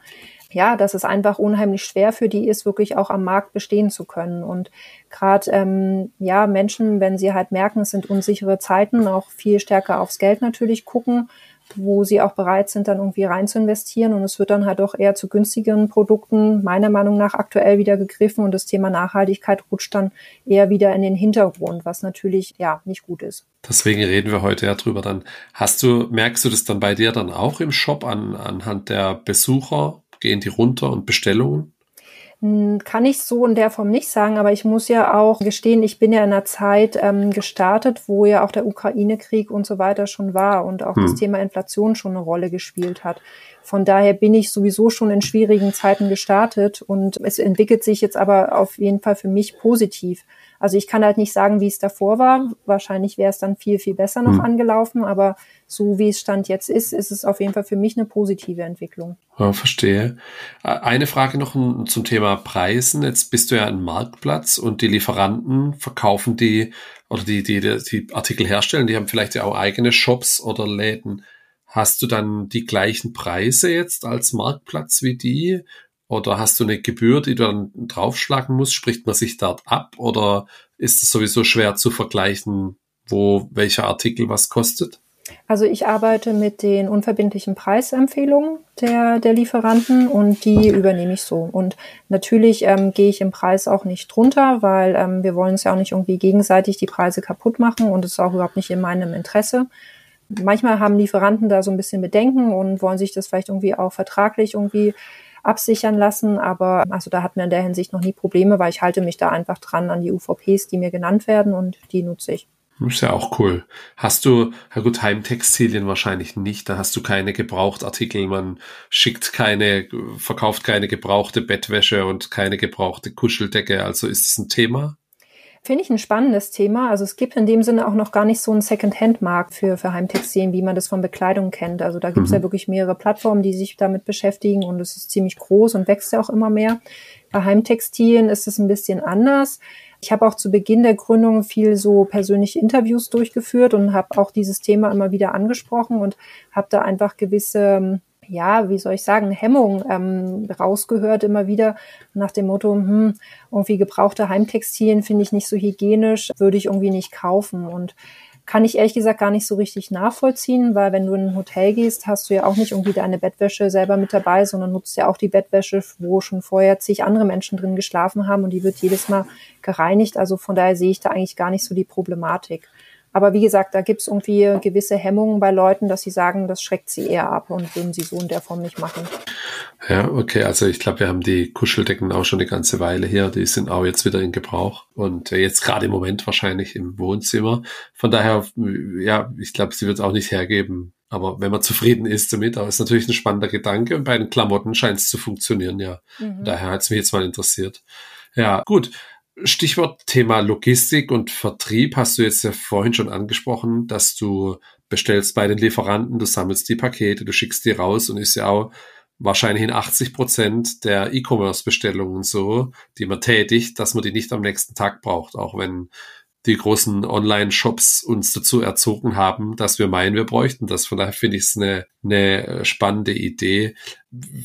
ja, dass es einfach unheimlich schwer für die ist, wirklich auch am Markt bestehen zu können. Und gerade ähm, ja Menschen, wenn sie halt merken, es sind unsichere Zeiten, auch viel stärker aufs Geld natürlich gucken, wo sie auch bereit sind, dann irgendwie rein zu investieren. Und es wird dann halt auch eher zu günstigeren Produkten meiner Meinung nach aktuell wieder gegriffen und das Thema Nachhaltigkeit rutscht dann eher wieder in den Hintergrund, was natürlich ja nicht gut ist. Deswegen reden wir heute ja drüber. Dann hast du, merkst du das dann bei dir dann auch im Shop an, anhand der Besucher? Gehen die runter und Bestellungen? Hm, kann ich so in der Form nicht sagen, aber ich muss ja auch gestehen, ich bin ja in einer Zeit ähm, gestartet, wo ja auch der Ukraine-Krieg und so weiter schon war und auch hm. das Thema Inflation schon eine Rolle gespielt hat. Von daher bin ich sowieso schon in schwierigen Zeiten gestartet und es entwickelt sich jetzt aber auf jeden Fall für mich positiv. Also ich kann halt nicht sagen, wie es davor war. Wahrscheinlich wäre es dann viel, viel besser noch hm. angelaufen, aber so wie es Stand jetzt ist, ist es auf jeden Fall für mich eine positive Entwicklung. Ja, verstehe. Eine Frage noch zum Thema Preisen. Jetzt bist du ja ein Marktplatz und die Lieferanten verkaufen die oder die, die, die Artikel herstellen, die haben vielleicht ja auch eigene Shops oder Läden. Hast du dann die gleichen Preise jetzt als Marktplatz wie die? Oder hast du eine Gebühr, die du dann draufschlagen musst? Spricht man sich dort ab? Oder ist es sowieso schwer zu vergleichen, wo welcher Artikel was kostet? Also ich arbeite mit den unverbindlichen Preisempfehlungen der, der Lieferanten und die übernehme ich so. Und natürlich ähm, gehe ich im Preis auch nicht drunter, weil ähm, wir wollen es ja auch nicht irgendwie gegenseitig die Preise kaputt machen und es ist auch überhaupt nicht in meinem Interesse. Manchmal haben Lieferanten da so ein bisschen Bedenken und wollen sich das vielleicht irgendwie auch vertraglich irgendwie absichern lassen. Aber also da hatten wir in der Hinsicht noch nie Probleme, weil ich halte mich da einfach dran an die UVPs, die mir genannt werden und die nutze ich. Ist ja auch cool. Hast du, ja gut, Heimtextilien wahrscheinlich nicht. Da hast du keine Gebrauchtartikel. Man schickt keine, verkauft keine gebrauchte Bettwäsche und keine gebrauchte Kuscheldecke. Also ist es ein Thema? Finde ich ein spannendes Thema. Also es gibt in dem Sinne auch noch gar nicht so einen Second-Hand-Markt für, für Heimtextilien, wie man das von Bekleidung kennt. Also da gibt es mhm. ja wirklich mehrere Plattformen, die sich damit beschäftigen und es ist ziemlich groß und wächst ja auch immer mehr. Bei Heimtextilien ist es ein bisschen anders. Ich habe auch zu Beginn der Gründung viel so persönliche Interviews durchgeführt und habe auch dieses Thema immer wieder angesprochen und habe da einfach gewisse ja, wie soll ich sagen, Hemmung ähm, rausgehört immer wieder nach dem Motto, hm, irgendwie gebrauchte Heimtextilien finde ich nicht so hygienisch, würde ich irgendwie nicht kaufen. Und kann ich ehrlich gesagt gar nicht so richtig nachvollziehen, weil wenn du in ein Hotel gehst, hast du ja auch nicht irgendwie deine Bettwäsche selber mit dabei, sondern nutzt ja auch die Bettwäsche, wo schon vorher zig andere Menschen drin geschlafen haben und die wird jedes Mal gereinigt. Also von daher sehe ich da eigentlich gar nicht so die Problematik. Aber wie gesagt, da gibt es irgendwie gewisse Hemmungen bei Leuten, dass sie sagen, das schreckt sie eher ab und würden sie so in der Form nicht machen. Ja, okay. Also ich glaube, wir haben die Kuscheldecken auch schon eine ganze Weile hier. Die sind auch jetzt wieder in Gebrauch und jetzt gerade im Moment wahrscheinlich im Wohnzimmer. Von daher, ja, ich glaube, sie wird es auch nicht hergeben. Aber wenn man zufrieden ist damit, auch ist natürlich ein spannender Gedanke. Und bei den Klamotten scheint es zu funktionieren, ja. Mhm. Daher hat es mich jetzt mal interessiert. Ja, gut. Stichwort Thema Logistik und Vertrieb hast du jetzt ja vorhin schon angesprochen, dass du bestellst bei den Lieferanten, du sammelst die Pakete, du schickst die raus und ist ja auch wahrscheinlich in 80 Prozent der E-Commerce-Bestellungen so, die man tätigt, dass man die nicht am nächsten Tag braucht, auch wenn die großen Online-Shops uns dazu erzogen haben, dass wir meinen, wir bräuchten das. Von daher finde ich es eine, eine spannende Idee.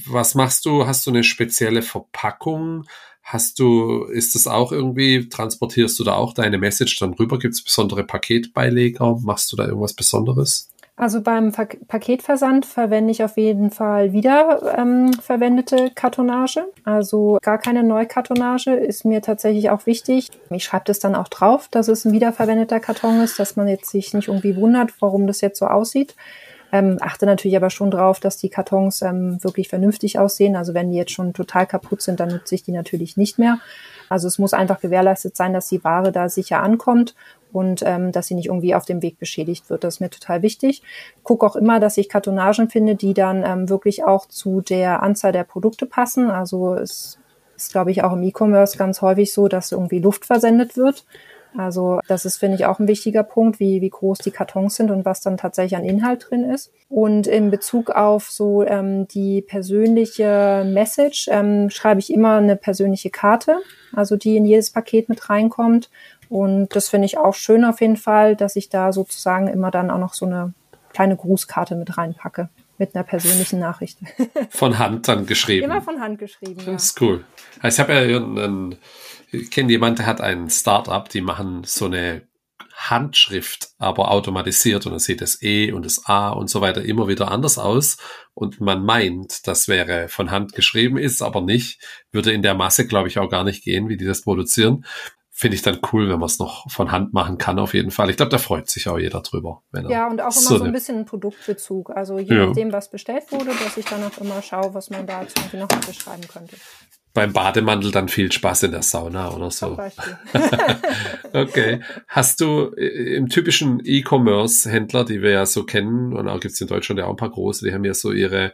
Was machst du? Hast du eine spezielle Verpackung? Hast du, ist das auch irgendwie, transportierst du da auch deine Message dann rüber? Gibt es besondere Paketbeileger? Machst du da irgendwas Besonderes? Also beim Ver Paketversand verwende ich auf jeden Fall wieder ähm, verwendete Kartonage. Also gar keine Neukartonage ist mir tatsächlich auch wichtig. Ich schreibe das dann auch drauf, dass es ein wiederverwendeter Karton ist, dass man jetzt sich nicht irgendwie wundert, warum das jetzt so aussieht. Ähm, achte natürlich aber schon drauf, dass die Kartons ähm, wirklich vernünftig aussehen. Also wenn die jetzt schon total kaputt sind, dann nutze ich die natürlich nicht mehr. Also es muss einfach gewährleistet sein, dass die Ware da sicher ankommt und ähm, dass sie nicht irgendwie auf dem Weg beschädigt wird. Das ist mir total wichtig. Guck auch immer, dass ich Kartonagen finde, die dann ähm, wirklich auch zu der Anzahl der Produkte passen. Also es ist, glaube ich, auch im E-Commerce ganz häufig so, dass irgendwie Luft versendet wird. Also das ist, finde ich, auch ein wichtiger Punkt, wie, wie groß die Kartons sind und was dann tatsächlich an Inhalt drin ist. Und in Bezug auf so ähm, die persönliche Message ähm, schreibe ich immer eine persönliche Karte, also die in jedes Paket mit reinkommt. Und das finde ich auch schön auf jeden Fall, dass ich da sozusagen immer dann auch noch so eine kleine Grußkarte mit reinpacke mit einer persönlichen Nachricht. Von Hand dann geschrieben. Immer von Hand geschrieben. Das ja. ist cool. Also ich habe ja einen ich kenne jemanden, der hat ein Startup, die machen so eine Handschrift, aber automatisiert und dann sieht das E und das A und so weiter immer wieder anders aus und man meint, das wäre von Hand geschrieben, ist aber nicht, würde in der Masse, glaube ich, auch gar nicht gehen, wie die das produzieren. Finde ich dann cool, wenn man es noch von Hand machen kann, auf jeden Fall. Ich glaube, da freut sich auch jeder drüber. ja, und auch immer so, so ein bisschen Produktbezug. Also je ja. nachdem, was bestellt wurde, dass ich dann auch immer schaue, was man da irgendwie noch beschreiben könnte beim Bademantel dann viel Spaß in der Sauna oder so. okay. Hast du äh, im typischen E-Commerce-Händler, die wir ja so kennen, und auch gibt's in Deutschland ja auch ein paar große, die haben ja so ihre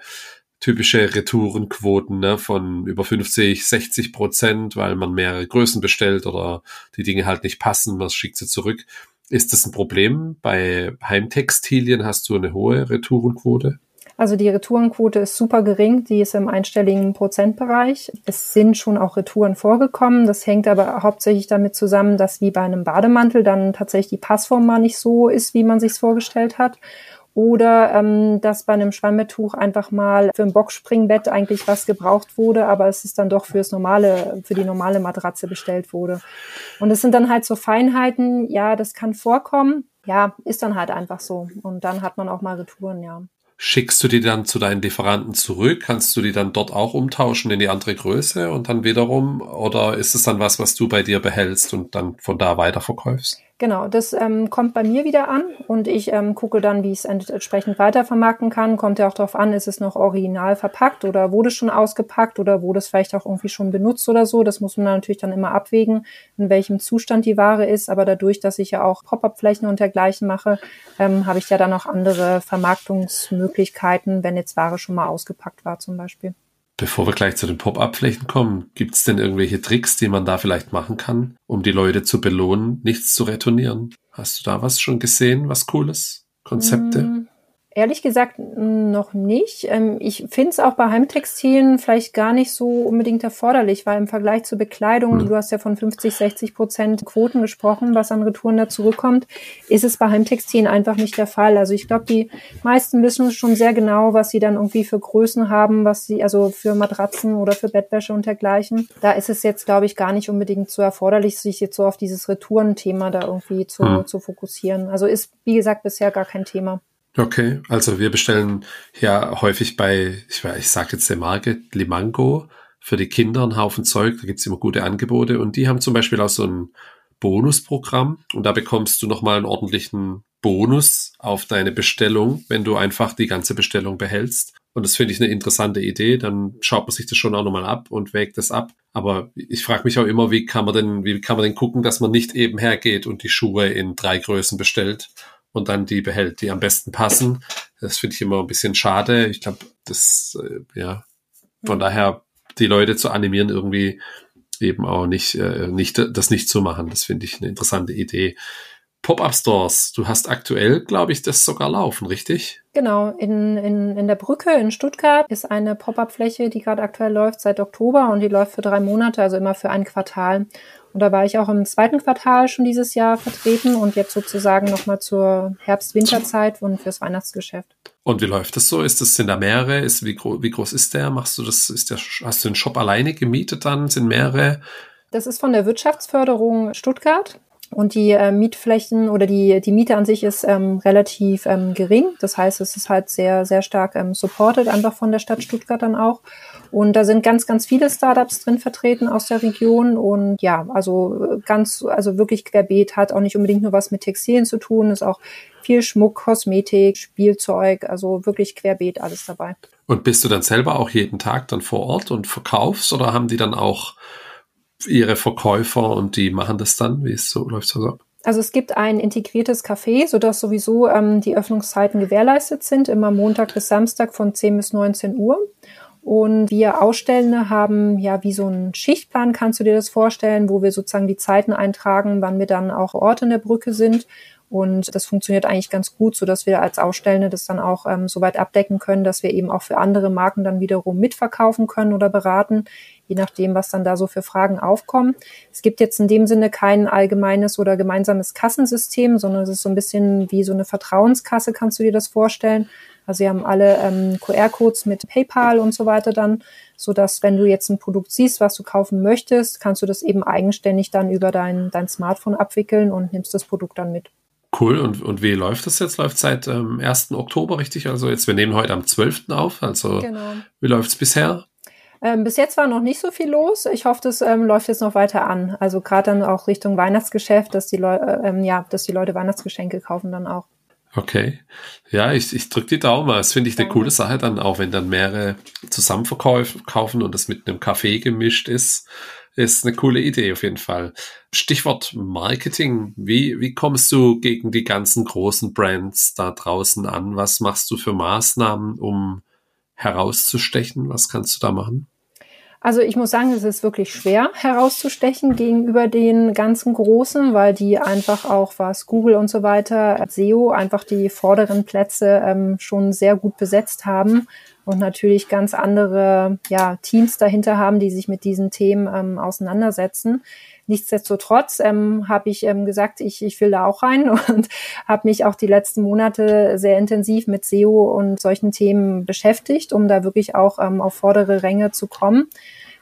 typische Retourenquoten ne, von über 50, 60 Prozent, weil man mehrere Größen bestellt oder die Dinge halt nicht passen, man schickt sie zurück. Ist das ein Problem? Bei Heimtextilien hast du eine hohe Retourenquote? Also die Retourenquote ist super gering, die ist im einstelligen Prozentbereich. Es sind schon auch Retouren vorgekommen. Das hängt aber hauptsächlich damit zusammen, dass wie bei einem Bademantel dann tatsächlich die Passform mal nicht so ist, wie man sich vorgestellt hat. Oder ähm, dass bei einem Schwammbetttuch einfach mal für ein Boxspringbett eigentlich was gebraucht wurde, aber es ist dann doch fürs normale, für die normale Matratze bestellt wurde. Und es sind dann halt so Feinheiten, ja, das kann vorkommen. ja, ist dann halt einfach so. Und dann hat man auch mal Retouren, ja. Schickst du die dann zu deinen Lieferanten zurück? Kannst du die dann dort auch umtauschen in die andere Größe und dann wiederum? Oder ist es dann was, was du bei dir behältst und dann von da weiterverkaufst? Genau, das ähm, kommt bei mir wieder an und ich ähm, gucke dann, wie ich es entsprechend weitervermarkten kann. Kommt ja auch darauf an, ist es noch original verpackt oder wurde schon ausgepackt oder wurde es vielleicht auch irgendwie schon benutzt oder so. Das muss man natürlich dann immer abwägen, in welchem Zustand die Ware ist. Aber dadurch, dass ich ja auch Pop-up-Flächen und dergleichen mache, ähm, habe ich ja dann auch andere Vermarktungsmöglichkeiten, wenn jetzt Ware schon mal ausgepackt war zum Beispiel. Bevor wir gleich zu den Pop-up-Flächen kommen, gibt es denn irgendwelche Tricks, die man da vielleicht machen kann, um die Leute zu belohnen, nichts zu retournieren? Hast du da was schon gesehen, was cooles? Konzepte? Mm, Ehrlich gesagt noch nicht. Ähm, ich finde es auch bei Heimtextilien vielleicht gar nicht so unbedingt erforderlich, weil im Vergleich zur Bekleidung, mhm. du hast ja von 50, 60 Prozent Quoten gesprochen, was an Retouren da zurückkommt, ist es bei Heimtextilien einfach nicht der Fall. Also ich glaube, die meisten wissen schon sehr genau, was sie dann irgendwie für Größen haben, was sie, also für Matratzen oder für Bettwäsche und dergleichen. Da ist es jetzt, glaube ich, gar nicht unbedingt so erforderlich, sich jetzt so auf dieses Retourenthema da irgendwie zu, mhm. zu fokussieren. Also ist, wie gesagt, bisher gar kein Thema. Okay, also wir bestellen ja häufig bei, ich, ich sage jetzt der Marke, Limango, für die Kinder einen Haufen Zeug, da gibt's immer gute Angebote und die haben zum Beispiel auch so ein Bonusprogramm und da bekommst du nochmal einen ordentlichen Bonus auf deine Bestellung, wenn du einfach die ganze Bestellung behältst. Und das finde ich eine interessante Idee. Dann schaut man sich das schon auch nochmal ab und wägt das ab. Aber ich frage mich auch immer, wie kann man denn, wie kann man denn gucken, dass man nicht eben hergeht und die Schuhe in drei Größen bestellt und dann die behält, die am besten passen. Das finde ich immer ein bisschen schade. Ich glaube, das, äh, ja, von daher die Leute zu animieren, irgendwie eben auch nicht, äh, nicht das nicht zu machen. Das finde ich eine interessante Idee. Pop-up-Stores, du hast aktuell, glaube ich, das sogar laufen, richtig? Genau, in, in, in der Brücke in Stuttgart ist eine Pop-up-Fläche, die gerade aktuell läuft seit Oktober und die läuft für drei Monate, also immer für ein Quartal. Und da war ich auch im zweiten Quartal schon dieses Jahr vertreten und jetzt sozusagen nochmal zur Herbst-Winterzeit und fürs Weihnachtsgeschäft. Und wie läuft das so? Ist das, sind da mehrere? Ist, wie, gro wie groß ist der? Machst du das, ist der, hast du den Shop alleine gemietet dann? Sind mehrere? Das ist von der Wirtschaftsförderung Stuttgart. Und die äh, Mietflächen oder die, die Miete an sich ist ähm, relativ ähm, gering. Das heißt, es ist halt sehr, sehr stark ähm, supported, einfach von der Stadt Stuttgart dann auch. Und da sind ganz, ganz viele Startups drin vertreten aus der Region. Und ja, also äh, ganz, also wirklich querbeet, hat auch nicht unbedingt nur was mit Textilien zu tun, ist auch viel Schmuck, Kosmetik, Spielzeug, also wirklich querbeet alles dabei. Und bist du dann selber auch jeden Tag dann vor Ort und verkaufst oder haben die dann auch ihre Verkäufer und die machen das dann? Wie ist so, läuft das ab? Also es gibt ein integriertes Café, sodass sowieso ähm, die Öffnungszeiten gewährleistet sind, immer Montag bis Samstag von 10 bis 19 Uhr. Und wir Ausstellende haben ja wie so einen Schichtplan, kannst du dir das vorstellen, wo wir sozusagen die Zeiten eintragen, wann wir dann auch Orte in der Brücke sind. Und das funktioniert eigentlich ganz gut, so dass wir als Ausstellende das dann auch ähm, so weit abdecken können, dass wir eben auch für andere Marken dann wiederum mitverkaufen können oder beraten, je nachdem, was dann da so für Fragen aufkommen. Es gibt jetzt in dem Sinne kein allgemeines oder gemeinsames Kassensystem, sondern es ist so ein bisschen wie so eine Vertrauenskasse, kannst du dir das vorstellen. Also sie haben alle ähm, QR-Codes mit PayPal und so weiter dann, so dass wenn du jetzt ein Produkt siehst, was du kaufen möchtest, kannst du das eben eigenständig dann über dein, dein Smartphone abwickeln und nimmst das Produkt dann mit. Cool. Und, und wie läuft das jetzt? Läuft seit ähm, 1. Oktober, richtig? Also jetzt, wir nehmen heute am 12. auf. Also genau. wie läuft es bisher? Ähm, bis jetzt war noch nicht so viel los. Ich hoffe, das ähm, läuft jetzt noch weiter an. Also gerade dann auch Richtung Weihnachtsgeschäft, dass die Leute, äh, ähm, ja, dass die Leute Weihnachtsgeschenke kaufen dann auch. Okay. Ja, ich, ich drücke die Daumen. Das finde ich eine coole Sache dann auch, wenn dann mehrere zusammen verkaufen und das mit einem Kaffee gemischt ist. Ist eine coole Idee auf jeden Fall. Stichwort Marketing. Wie, wie kommst du gegen die ganzen großen Brands da draußen an? Was machst du für Maßnahmen, um herauszustechen? Was kannst du da machen? Also ich muss sagen, es ist wirklich schwer herauszustechen gegenüber den ganzen Großen, weil die einfach auch, was Google und so weiter, SEO, einfach die vorderen Plätze ähm, schon sehr gut besetzt haben und natürlich ganz andere ja, Teams dahinter haben, die sich mit diesen Themen ähm, auseinandersetzen. Nichtsdestotrotz ähm, habe ich ähm, gesagt, ich, ich will da auch rein und habe mich auch die letzten Monate sehr intensiv mit SEO und solchen Themen beschäftigt, um da wirklich auch ähm, auf vordere Ränge zu kommen.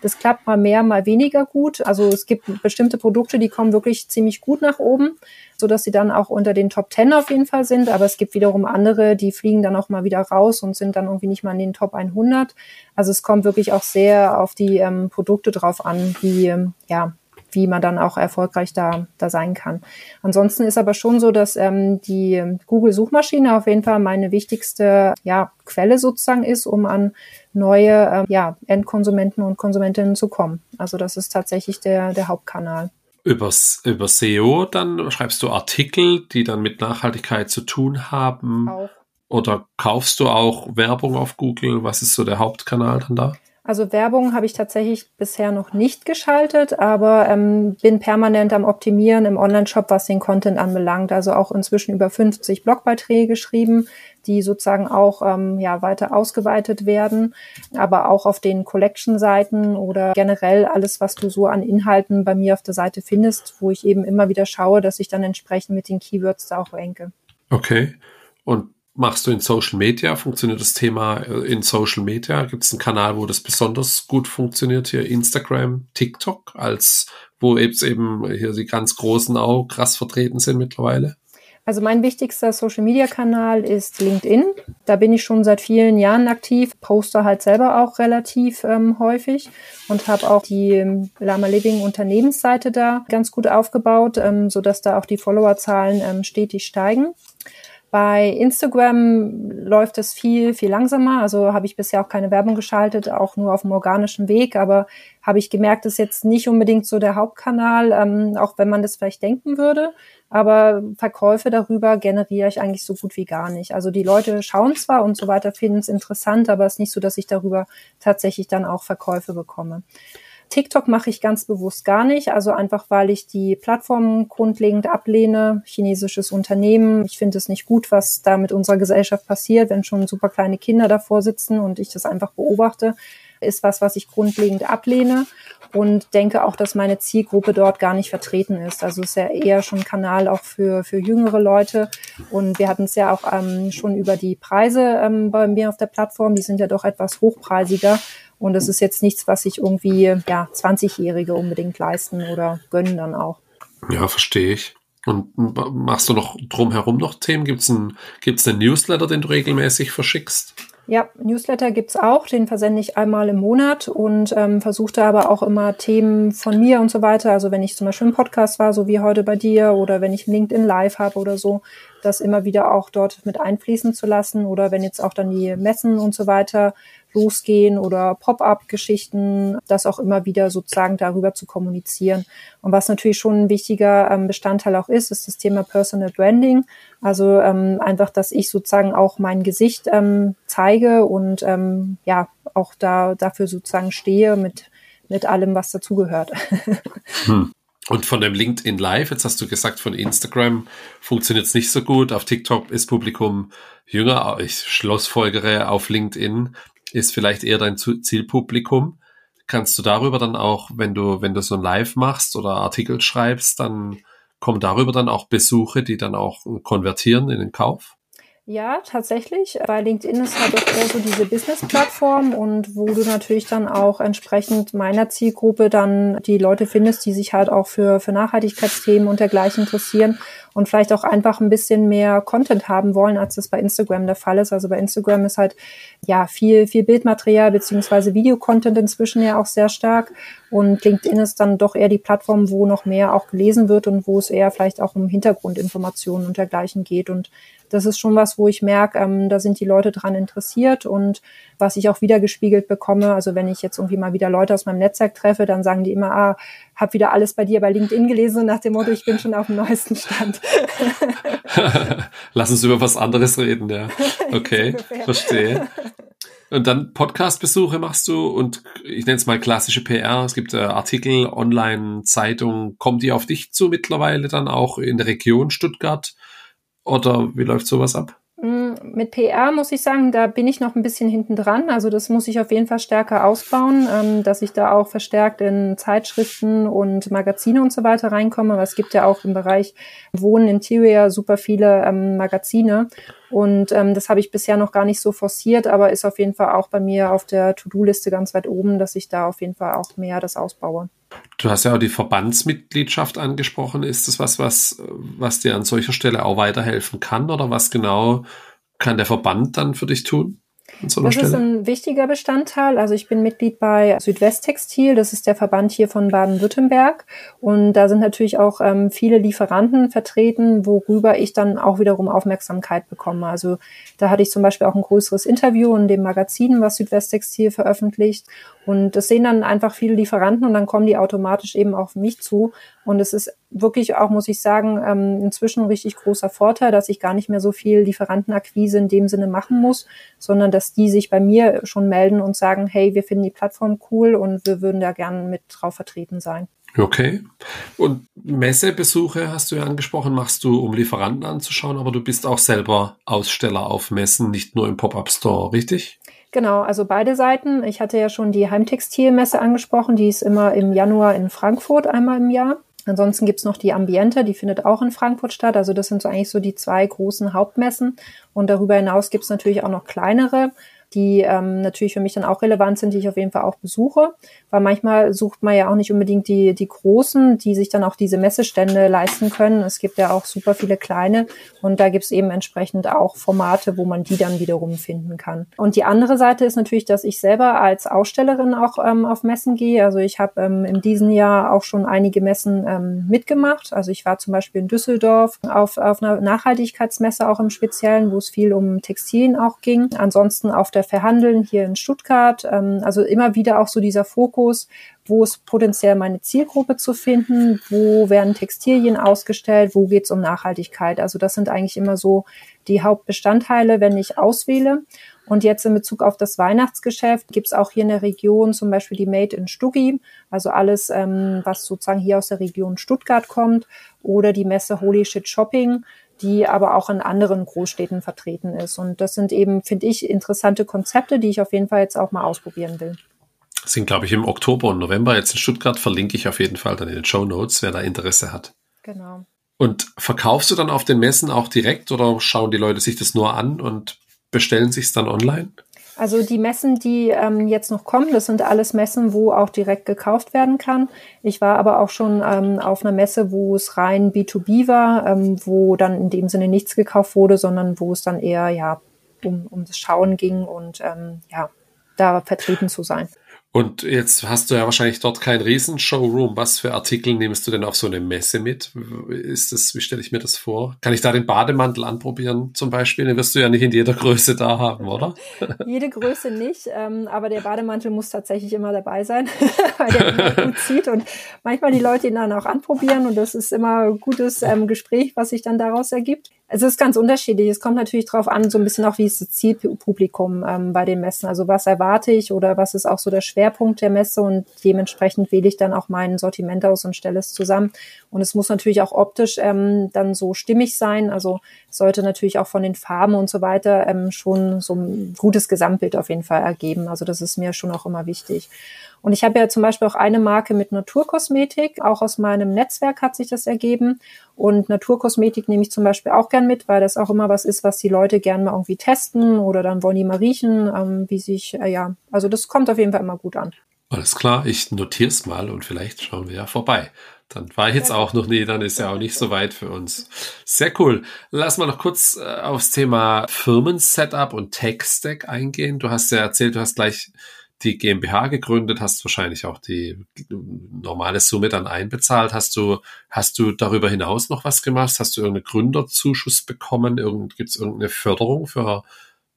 Das klappt mal mehr, mal weniger gut. Also es gibt bestimmte Produkte, die kommen wirklich ziemlich gut nach oben, so dass sie dann auch unter den Top 10 auf jeden Fall sind. Aber es gibt wiederum andere, die fliegen dann auch mal wieder raus und sind dann irgendwie nicht mal in den Top 100. Also es kommt wirklich auch sehr auf die ähm, Produkte drauf an, wie, ähm, ja, wie man dann auch erfolgreich da, da sein kann. Ansonsten ist aber schon so, dass ähm, die Google-Suchmaschine auf jeden Fall meine wichtigste ja, Quelle sozusagen ist, um an neue äh, ja, Endkonsumenten und Konsumentinnen zu kommen. Also das ist tatsächlich der, der Hauptkanal. Übers, über SEO dann schreibst du Artikel, die dann mit Nachhaltigkeit zu tun haben. Auch. Oder kaufst du auch Werbung auf Google? Was ist so der Hauptkanal dann da? Also Werbung habe ich tatsächlich bisher noch nicht geschaltet, aber ähm, bin permanent am Optimieren im Online-Shop, was den Content anbelangt. Also auch inzwischen über 50 Blogbeiträge geschrieben, die sozusagen auch ähm, ja, weiter ausgeweitet werden, aber auch auf den Collection-Seiten oder generell alles, was du so an Inhalten bei mir auf der Seite findest, wo ich eben immer wieder schaue, dass ich dann entsprechend mit den Keywords da auch ranke. Okay. Und machst du in Social Media? Funktioniert das Thema äh, in Social Media? Gibt es einen Kanal, wo das besonders gut funktioniert? Hier Instagram, TikTok, als wo eben hier die ganz großen auch krass vertreten sind mittlerweile? Also mein wichtigster Social-Media-Kanal ist LinkedIn. Da bin ich schon seit vielen Jahren aktiv, poste halt selber auch relativ ähm, häufig und habe auch die ähm, Lama Living Unternehmensseite da ganz gut aufgebaut, ähm, so da auch die Followerzahlen ähm, stetig steigen. Bei Instagram läuft es viel, viel langsamer. Also habe ich bisher auch keine Werbung geschaltet, auch nur auf dem organischen Weg. Aber habe ich gemerkt, ist jetzt nicht unbedingt so der Hauptkanal, ähm, auch wenn man das vielleicht denken würde. Aber Verkäufe darüber generiere ich eigentlich so gut wie gar nicht. Also die Leute schauen zwar und so weiter, finden es interessant, aber es ist nicht so, dass ich darüber tatsächlich dann auch Verkäufe bekomme. TikTok mache ich ganz bewusst gar nicht, also einfach weil ich die Plattform grundlegend ablehne, chinesisches Unternehmen. Ich finde es nicht gut, was da mit unserer Gesellschaft passiert, wenn schon super kleine Kinder davor sitzen und ich das einfach beobachte, ist was, was ich grundlegend ablehne und denke auch, dass meine Zielgruppe dort gar nicht vertreten ist. Also ist ja eher schon ein Kanal auch für, für jüngere Leute. Und wir hatten es ja auch ähm, schon über die Preise ähm, bei mir auf der Plattform. Die sind ja doch etwas hochpreisiger. Und das ist jetzt nichts, was sich irgendwie ja 20-Jährige unbedingt leisten oder gönnen dann auch. Ja, verstehe ich. Und machst du noch drumherum noch Themen? Gibt es einen, gibt's einen Newsletter, den du regelmäßig verschickst? Ja, Newsletter gibt's auch, den versende ich einmal im Monat und ähm, versuche da aber auch immer Themen von mir und so weiter. Also wenn ich zum Beispiel im Podcast war, so wie heute bei dir, oder wenn ich LinkedIn Live habe oder so, das immer wieder auch dort mit einfließen zu lassen. Oder wenn jetzt auch dann die Messen und so weiter losgehen oder Pop-up-Geschichten, das auch immer wieder sozusagen darüber zu kommunizieren. Und was natürlich schon ein wichtiger ähm, Bestandteil auch ist, ist das Thema Personal Branding. Also ähm, einfach, dass ich sozusagen auch mein Gesicht ähm, zeige und ähm, ja auch da dafür sozusagen stehe mit mit allem, was dazugehört. Hm. Und von dem LinkedIn Live, jetzt hast du gesagt, von Instagram funktioniert es nicht so gut. Auf TikTok ist Publikum jünger. Ich schlossfolgere auf LinkedIn ist vielleicht eher dein Zielpublikum. Kannst du darüber dann auch, wenn du, wenn du so ein Live machst oder Artikel schreibst, dann kommen darüber dann auch Besuche, die dann auch konvertieren in den Kauf? Ja, tatsächlich. Bei LinkedIn ist halt auch eher so diese Business-Plattform und wo du natürlich dann auch entsprechend meiner Zielgruppe dann die Leute findest, die sich halt auch für, für Nachhaltigkeitsthemen und dergleichen interessieren und vielleicht auch einfach ein bisschen mehr Content haben wollen, als das bei Instagram der Fall ist. Also bei Instagram ist halt ja viel, viel Bildmaterial beziehungsweise Videocontent inzwischen ja auch sehr stark. Und LinkedIn ist dann doch eher die Plattform, wo noch mehr auch gelesen wird und wo es eher vielleicht auch um Hintergrundinformationen und dergleichen geht. Und das ist schon was, wo ich merke, ähm, da sind die Leute dran interessiert und was ich auch wieder gespiegelt bekomme. Also wenn ich jetzt irgendwie mal wieder Leute aus meinem Netzwerk treffe, dann sagen die immer, ah, hab wieder alles bei dir bei LinkedIn gelesen nach dem Motto, ich bin schon auf dem neuesten Stand. Lass uns über was anderes reden, ja. Okay, verstehe. Und dann Podcast-Besuche machst du und ich nenne es mal klassische PR. Es gibt äh, Artikel, Online, Zeitung. Kommt die auf dich zu mittlerweile dann auch in der Region Stuttgart? Oder wie läuft sowas ab? Mm, mit PR muss ich sagen, da bin ich noch ein bisschen hinten dran. Also das muss ich auf jeden Fall stärker ausbauen, ähm, dass ich da auch verstärkt in Zeitschriften und Magazine und so weiter reinkomme. Aber es gibt ja auch im Bereich Wohnen, Interior super viele ähm, Magazine. Und ähm, das habe ich bisher noch gar nicht so forciert, aber ist auf jeden Fall auch bei mir auf der To-Do-Liste ganz weit oben, dass ich da auf jeden Fall auch mehr das ausbaue. Du hast ja auch die Verbandsmitgliedschaft angesprochen. Ist das was, was, was dir an solcher Stelle auch weiterhelfen kann oder was genau kann der Verband dann für dich tun? So das Stelle? ist ein wichtiger Bestandteil. Also ich bin Mitglied bei Südwesttextil, das ist der Verband hier von Baden-Württemberg. Und da sind natürlich auch ähm, viele Lieferanten vertreten, worüber ich dann auch wiederum Aufmerksamkeit bekomme. Also da hatte ich zum Beispiel auch ein größeres Interview in dem Magazin, was Südwesttextil veröffentlicht. Und das sehen dann einfach viele Lieferanten und dann kommen die automatisch eben auf mich zu. Und es ist wirklich auch, muss ich sagen, ähm, inzwischen ein richtig großer Vorteil, dass ich gar nicht mehr so viel Lieferantenakquise in dem Sinne machen muss, sondern dass die sich bei mir schon melden und sagen, hey, wir finden die Plattform cool und wir würden da gerne mit drauf vertreten sein. Okay. Und Messebesuche hast du ja angesprochen, machst du, um Lieferanten anzuschauen, aber du bist auch selber Aussteller auf Messen, nicht nur im Pop-up-Store, richtig? Genau, also beide Seiten. Ich hatte ja schon die Heimtextilmesse angesprochen, die ist immer im Januar in Frankfurt einmal im Jahr. Ansonsten gibt's noch die Ambiente, die findet auch in Frankfurt statt. Also das sind so eigentlich so die zwei großen Hauptmessen. Und darüber hinaus gibt's natürlich auch noch kleinere die ähm, natürlich für mich dann auch relevant sind, die ich auf jeden Fall auch besuche. Weil manchmal sucht man ja auch nicht unbedingt die, die großen, die sich dann auch diese Messestände leisten können. Es gibt ja auch super viele kleine und da gibt's eben entsprechend auch Formate, wo man die dann wiederum finden kann. Und die andere Seite ist natürlich, dass ich selber als Ausstellerin auch ähm, auf Messen gehe. Also ich habe ähm, in diesem Jahr auch schon einige Messen ähm, mitgemacht. Also ich war zum Beispiel in Düsseldorf auf, auf einer Nachhaltigkeitsmesse auch im Speziellen, wo es viel um Textilien auch ging. Ansonsten auf der Verhandeln hier in Stuttgart. Ähm, also immer wieder auch so dieser Fokus, wo ist potenziell meine Zielgruppe zu finden, wo werden Textilien ausgestellt, wo geht es um Nachhaltigkeit. Also das sind eigentlich immer so die Hauptbestandteile, wenn ich auswähle. Und jetzt in Bezug auf das Weihnachtsgeschäft gibt es auch hier in der Region zum Beispiel die Made in Stuggi, also alles, ähm, was sozusagen hier aus der Region Stuttgart kommt, oder die Messe Holy Shit Shopping, die aber auch in anderen Großstädten vertreten ist. Und das sind eben, finde ich, interessante Konzepte, die ich auf jeden Fall jetzt auch mal ausprobieren will. Sind, glaube ich, im Oktober und November jetzt in Stuttgart, verlinke ich auf jeden Fall dann in den Show Notes, wer da Interesse hat. Genau. Und verkaufst du dann auf den Messen auch direkt oder schauen die Leute sich das nur an und bestellen sich es dann online? Also die Messen, die ähm, jetzt noch kommen, das sind alles Messen, wo auch direkt gekauft werden kann. Ich war aber auch schon ähm, auf einer Messe, wo es rein B2B war, ähm, wo dann in dem Sinne nichts gekauft wurde, sondern wo es dann eher ja um, um das Schauen ging und ähm, ja da vertreten zu sein. Und jetzt hast du ja wahrscheinlich dort kein Riesen-Showroom. Was für Artikel nimmst du denn auf so eine Messe mit? Ist das, wie stelle ich mir das vor? Kann ich da den Bademantel anprobieren zum Beispiel? Den wirst du ja nicht in jeder Größe da haben, oder? Jede Größe nicht, ähm, aber der Bademantel muss tatsächlich immer dabei sein, weil der gut zieht und manchmal die Leute ihn dann auch anprobieren und das ist immer ein gutes ähm, Gespräch, was sich dann daraus ergibt. Es ist ganz unterschiedlich. Es kommt natürlich darauf an, so ein bisschen auch, wie ist das Zielpublikum ähm, bei den Messen. Also was erwarte ich oder was ist auch so der Schwerpunkt der Messe und dementsprechend wähle ich dann auch mein Sortiment aus und stelle es zusammen. Und es muss natürlich auch optisch ähm, dann so stimmig sein. Also sollte natürlich auch von den Farben und so weiter ähm, schon so ein gutes Gesamtbild auf jeden Fall ergeben. Also das ist mir schon auch immer wichtig. Und ich habe ja zum Beispiel auch eine Marke mit Naturkosmetik. Auch aus meinem Netzwerk hat sich das ergeben. Und Naturkosmetik nehme ich zum Beispiel auch gern mit, weil das auch immer was ist, was die Leute gern mal irgendwie testen oder dann wollen die mal riechen, ähm, wie sich, äh, ja, also das kommt auf jeden Fall immer gut an. Alles klar, ich notiere es mal und vielleicht schauen wir ja vorbei. Dann war ich jetzt auch noch nie, dann ist ja auch nicht so weit für uns. Sehr cool. Lass mal noch kurz äh, aufs Thema Firmen-Setup und Tech-Stack eingehen. Du hast ja erzählt, du hast gleich die GmbH gegründet, hast wahrscheinlich auch die normale Summe dann einbezahlt. Hast du, hast du darüber hinaus noch was gemacht? Hast du irgendeinen Gründerzuschuss bekommen? Irgend, Gibt es irgendeine Förderung für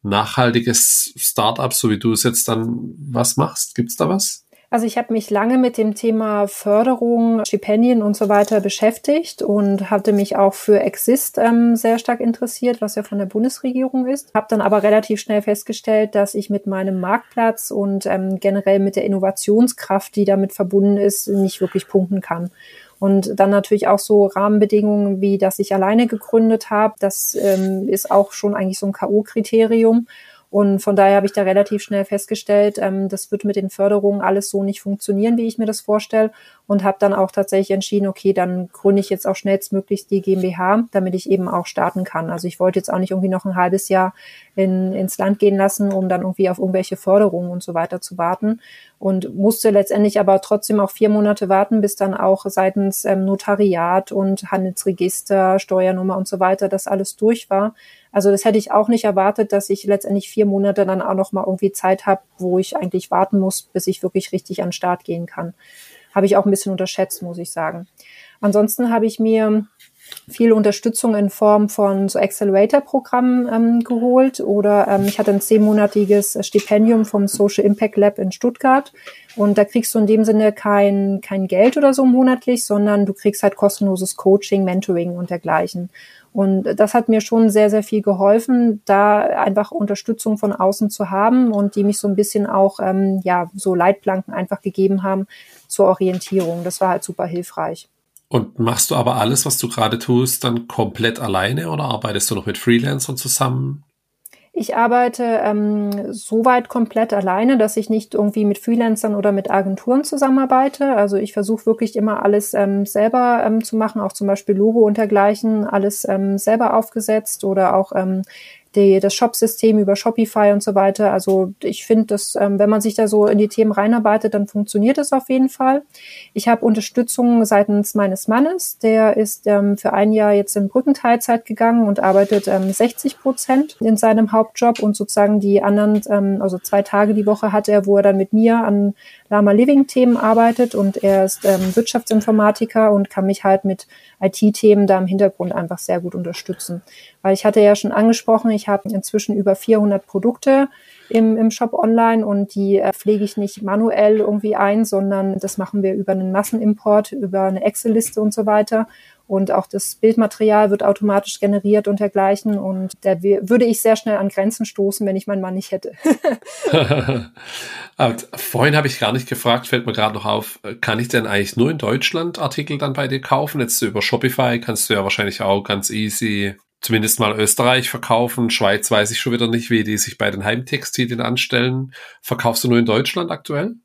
nachhaltiges Startup, so wie du es jetzt dann was machst? Gibt es da was? Also ich habe mich lange mit dem Thema Förderung, Stipendien und so weiter beschäftigt und hatte mich auch für Exist ähm, sehr stark interessiert, was ja von der Bundesregierung ist. Habe dann aber relativ schnell festgestellt, dass ich mit meinem Marktplatz und ähm, generell mit der Innovationskraft, die damit verbunden ist, nicht wirklich punkten kann. Und dann natürlich auch so Rahmenbedingungen, wie dass ich alleine gegründet habe. Das ähm, ist auch schon eigentlich so ein K.O.-Kriterium. Und von daher habe ich da relativ schnell festgestellt, ähm, das wird mit den Förderungen alles so nicht funktionieren, wie ich mir das vorstelle. Und habe dann auch tatsächlich entschieden, okay, dann gründe ich jetzt auch schnellstmöglichst die GmbH, damit ich eben auch starten kann. Also ich wollte jetzt auch nicht irgendwie noch ein halbes Jahr in, ins Land gehen lassen, um dann irgendwie auf irgendwelche Förderungen und so weiter zu warten. Und musste letztendlich aber trotzdem auch vier Monate warten, bis dann auch seitens ähm, Notariat und Handelsregister, Steuernummer und so weiter das alles durch war. Also das hätte ich auch nicht erwartet, dass ich letztendlich vier Monate dann auch noch mal irgendwie Zeit habe, wo ich eigentlich warten muss, bis ich wirklich richtig an den Start gehen kann. Habe ich auch ein bisschen unterschätzt, muss ich sagen. Ansonsten habe ich mir viel Unterstützung in Form von so Accelerator-Programmen ähm, geholt oder ähm, ich hatte ein zehnmonatiges Stipendium vom Social Impact Lab in Stuttgart und da kriegst du in dem Sinne kein, kein Geld oder so monatlich, sondern du kriegst halt kostenloses Coaching, Mentoring und dergleichen. Und das hat mir schon sehr, sehr viel geholfen, da einfach Unterstützung von außen zu haben und die mich so ein bisschen auch, ähm, ja, so Leitplanken einfach gegeben haben zur Orientierung. Das war halt super hilfreich. Und machst du aber alles, was du gerade tust, dann komplett alleine oder arbeitest du noch mit Freelancern zusammen? Ich arbeite ähm, soweit komplett alleine, dass ich nicht irgendwie mit Freelancern oder mit Agenturen zusammenarbeite. Also ich versuche wirklich immer alles ähm, selber ähm, zu machen, auch zum Beispiel Logo und dergleichen, alles ähm, selber aufgesetzt oder auch ähm, die, das Shop-System über Shopify und so weiter. Also ich finde, dass ähm, wenn man sich da so in die Themen reinarbeitet, dann funktioniert es auf jeden Fall. Ich habe Unterstützung seitens meines Mannes. Der ist ähm, für ein Jahr jetzt in Brückenteilzeit gegangen und arbeitet ähm, 60 Prozent in seinem Hauptjob und sozusagen die anderen, ähm, also zwei Tage die Woche hat er, wo er dann mit mir an Lama Living Themen arbeitet und er ist ähm, Wirtschaftsinformatiker und kann mich halt mit IT-Themen da im Hintergrund einfach sehr gut unterstützen. Weil ich hatte ja schon angesprochen, ich habe inzwischen über 400 Produkte im, im Shop online und die äh, pflege ich nicht manuell irgendwie ein, sondern das machen wir über einen Massenimport, über eine Excel-Liste und so weiter und auch das Bildmaterial wird automatisch generiert und dergleichen und da würde ich sehr schnell an Grenzen stoßen, wenn ich meinen Mann nicht hätte. vorhin habe ich gar nicht gefragt, fällt mir gerade noch auf, kann ich denn eigentlich nur in Deutschland Artikel dann bei dir kaufen? Jetzt über Shopify kannst du ja wahrscheinlich auch ganz easy zumindest mal Österreich verkaufen. Schweiz weiß ich schon wieder nicht, wie die sich bei den Heimtextilien anstellen. Verkaufst du nur in Deutschland aktuell?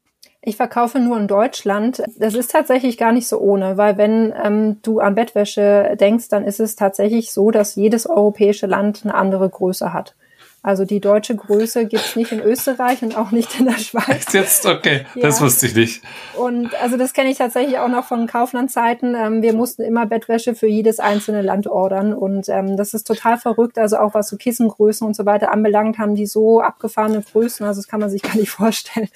Ich verkaufe nur in Deutschland. Das ist tatsächlich gar nicht so ohne, weil wenn ähm, du an Bettwäsche denkst, dann ist es tatsächlich so, dass jedes europäische Land eine andere Größe hat. Also die deutsche Größe gibt's nicht in Österreich und auch nicht in der Schweiz. Jetzt, okay, ja. das wusste ich nicht. Und also das kenne ich tatsächlich auch noch von Kauflandzeiten. Ähm, wir mussten immer Bettwäsche für jedes einzelne Land ordern und ähm, das ist total verrückt. Also auch was so Kissengrößen und so weiter anbelangt, haben die so abgefahrene Größen. Also das kann man sich gar nicht vorstellen.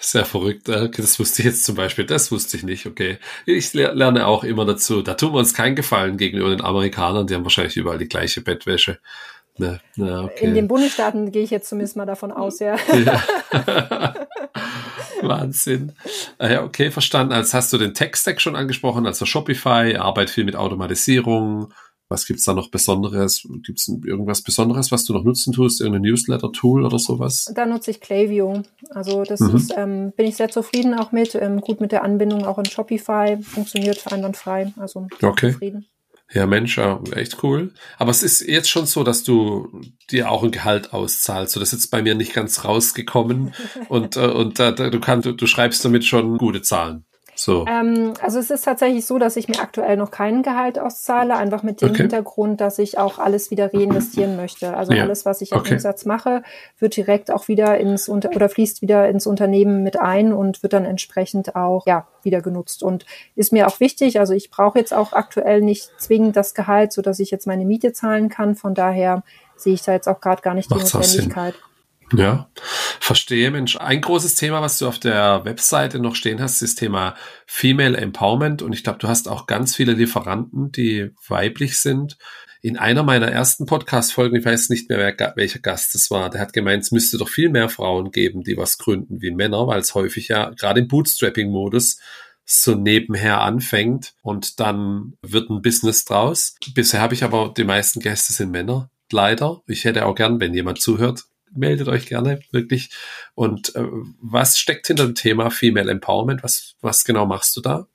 Sehr verrückt. Das wusste ich jetzt zum Beispiel. Das wusste ich nicht. Okay. Ich lerne auch immer dazu. Da tun wir uns keinen Gefallen gegenüber den Amerikanern. Die haben wahrscheinlich überall die gleiche Bettwäsche. Na, na, okay. In den Bundesstaaten gehe ich jetzt zumindest mal davon aus, ja. ja. Wahnsinn. Ah ja, okay, verstanden. Als hast du den Tech-Stack schon angesprochen, also Shopify, arbeitet viel mit Automatisierung. Was gibt's da noch Besonderes? Gibt's irgendwas Besonderes, was du noch nutzen tust? Irgendein Newsletter-Tool oder sowas? Da nutze ich Klaviyo. Also das mhm. ist, ähm, bin ich sehr zufrieden auch mit. Ähm, gut mit der Anbindung auch in Shopify. Funktioniert einwandfrei. Also okay. zufrieden. Ja, Mensch, ja, echt cool. Aber es ist jetzt schon so, dass du dir auch ein Gehalt auszahlst. So, das ist jetzt bei mir nicht ganz rausgekommen. und äh, und äh, du kannst, du, du schreibst damit schon gute Zahlen. So. Ähm, also es ist tatsächlich so, dass ich mir aktuell noch keinen Gehalt auszahle, einfach mit dem okay. Hintergrund, dass ich auch alles wieder reinvestieren möchte. Also ja. alles, was ich am okay. Umsatz mache, wird direkt auch wieder ins Unter oder fließt wieder ins Unternehmen mit ein und wird dann entsprechend auch ja wieder genutzt und ist mir auch wichtig. Also ich brauche jetzt auch aktuell nicht zwingend das Gehalt, so dass ich jetzt meine Miete zahlen kann. Von daher sehe ich da jetzt auch gerade gar nicht Macht's die Notwendigkeit. Ja, verstehe, Mensch. Ein großes Thema, was du auf der Webseite noch stehen hast, ist das Thema Female Empowerment. Und ich glaube, du hast auch ganz viele Lieferanten, die weiblich sind. In einer meiner ersten Podcast-Folgen, ich weiß nicht mehr, wer, welcher Gast es war, der hat gemeint, es müsste doch viel mehr Frauen geben, die was gründen wie Männer, weil es häufig ja gerade im Bootstrapping-Modus so nebenher anfängt und dann wird ein Business draus. Bisher habe ich aber, die meisten Gäste sind Männer, leider. Ich hätte auch gern, wenn jemand zuhört, meldet euch gerne, wirklich. Und äh, was steckt hinter dem Thema Female Empowerment? Was, was genau machst du da?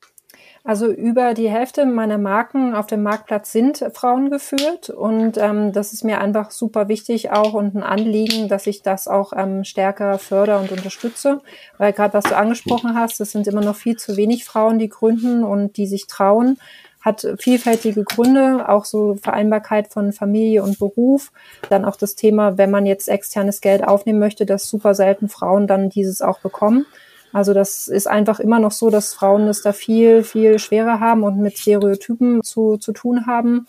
Also über die Hälfte meiner Marken auf dem Marktplatz sind Frauen geführt und ähm, das ist mir einfach super wichtig auch und ein Anliegen, dass ich das auch ähm, stärker fördere und unterstütze, weil gerade was du angesprochen hast, es sind immer noch viel zu wenig Frauen, die gründen und die sich trauen, hat vielfältige Gründe, auch so Vereinbarkeit von Familie und Beruf, dann auch das Thema, wenn man jetzt externes Geld aufnehmen möchte, dass super selten Frauen dann dieses auch bekommen. Also das ist einfach immer noch so, dass Frauen es da viel, viel schwerer haben und mit Stereotypen zu, zu tun haben.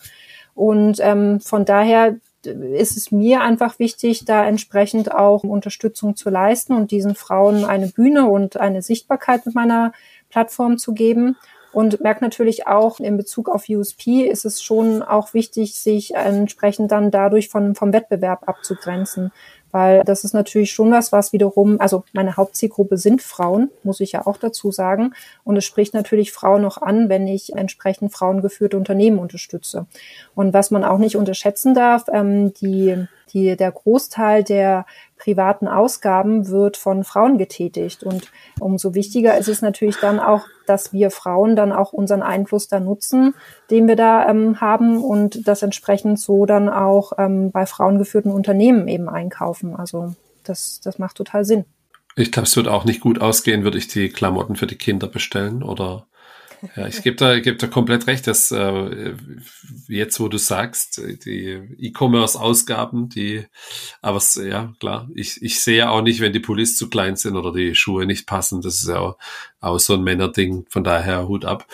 Und ähm, von daher ist es mir einfach wichtig, da entsprechend auch Unterstützung zu leisten und diesen Frauen eine Bühne und eine Sichtbarkeit mit meiner Plattform zu geben. Und merke natürlich auch in Bezug auf USP ist es schon auch wichtig, sich entsprechend dann dadurch von, vom Wettbewerb abzugrenzen weil das ist natürlich schon was, was wiederum, also meine Hauptzielgruppe sind Frauen, muss ich ja auch dazu sagen. Und es spricht natürlich Frauen noch an, wenn ich entsprechend frauengeführte Unternehmen unterstütze. Und was man auch nicht unterschätzen darf, ähm, die, die, der Großteil der privaten Ausgaben wird von Frauen getätigt. Und umso wichtiger ist es natürlich dann auch, dass wir Frauen dann auch unseren Einfluss da nutzen, den wir da ähm, haben und das entsprechend so dann auch ähm, bei frauengeführten Unternehmen eben einkaufen. Also das, das macht total Sinn. Ich glaube, es wird auch nicht gut ausgehen, würde ich die Klamotten für die Kinder bestellen oder ja, ich gebe da, geb da komplett recht, dass äh, jetzt, wo du sagst, die E-Commerce-Ausgaben, die, aber ja, klar, ich, ich sehe auch nicht, wenn die Pullis zu klein sind oder die Schuhe nicht passen. Das ist ja auch, auch so ein Männerding, von daher Hut ab.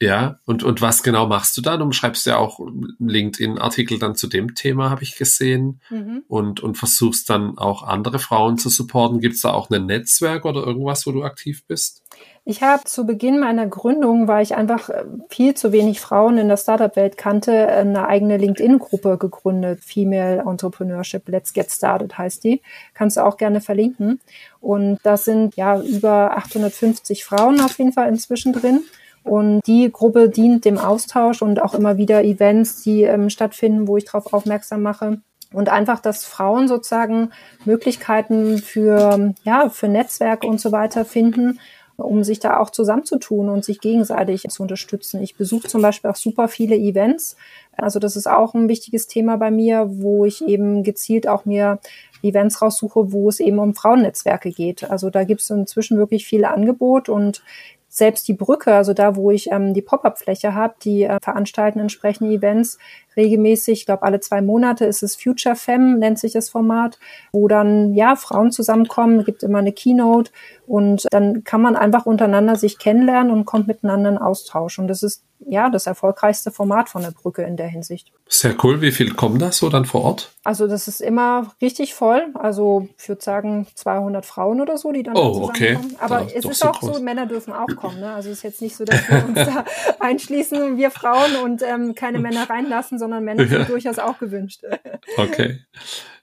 Ja, und, und was genau machst du dann? Du schreibst ja auch LinkedIn-Artikel dann zu dem Thema, habe ich gesehen. Mhm. Und, und versuchst dann auch andere Frauen zu supporten. Gibt es da auch ein Netzwerk oder irgendwas, wo du aktiv bist? Ich habe zu Beginn meiner Gründung, weil ich einfach äh, viel zu wenig Frauen in der Startup-Welt kannte, eine eigene LinkedIn-Gruppe gegründet. Female Entrepreneurship Let's Get Started heißt die. Kannst du auch gerne verlinken. Und da sind ja über 850 Frauen auf jeden Fall inzwischen drin. Und die Gruppe dient dem Austausch und auch immer wieder Events, die ähm, stattfinden, wo ich darauf aufmerksam mache. Und einfach, dass Frauen sozusagen Möglichkeiten für, ja, für Netzwerke und so weiter finden, um sich da auch zusammenzutun und sich gegenseitig zu unterstützen. Ich besuche zum Beispiel auch super viele Events. Also das ist auch ein wichtiges Thema bei mir, wo ich eben gezielt auch mir Events raussuche, wo es eben um Frauennetzwerke geht. Also da gibt es inzwischen wirklich viel Angebot und selbst die Brücke, also da, wo ich ähm, die Pop-up-Fläche habe, die äh, veranstalten entsprechende Events regelmäßig. Ich glaube, alle zwei Monate ist es Future Fem, nennt sich das Format, wo dann ja Frauen zusammenkommen, gibt immer eine Keynote und dann kann man einfach untereinander sich kennenlernen und kommt miteinander in Austausch. Und das ist ja das erfolgreichste Format von der Brücke in der Hinsicht. Sehr cool. Wie viel kommen da so dann vor Ort? Also das ist immer richtig voll. Also ich würde sagen 200 Frauen oder so, die dann oh, okay. Aber ja, es ist so auch groß. so, Männer dürfen auch kommen. Ne? Also es ist jetzt nicht so, dass wir uns da einschließen, wir Frauen und ähm, keine Männer reinlassen, sondern Männer ja. sind durchaus auch gewünscht. okay.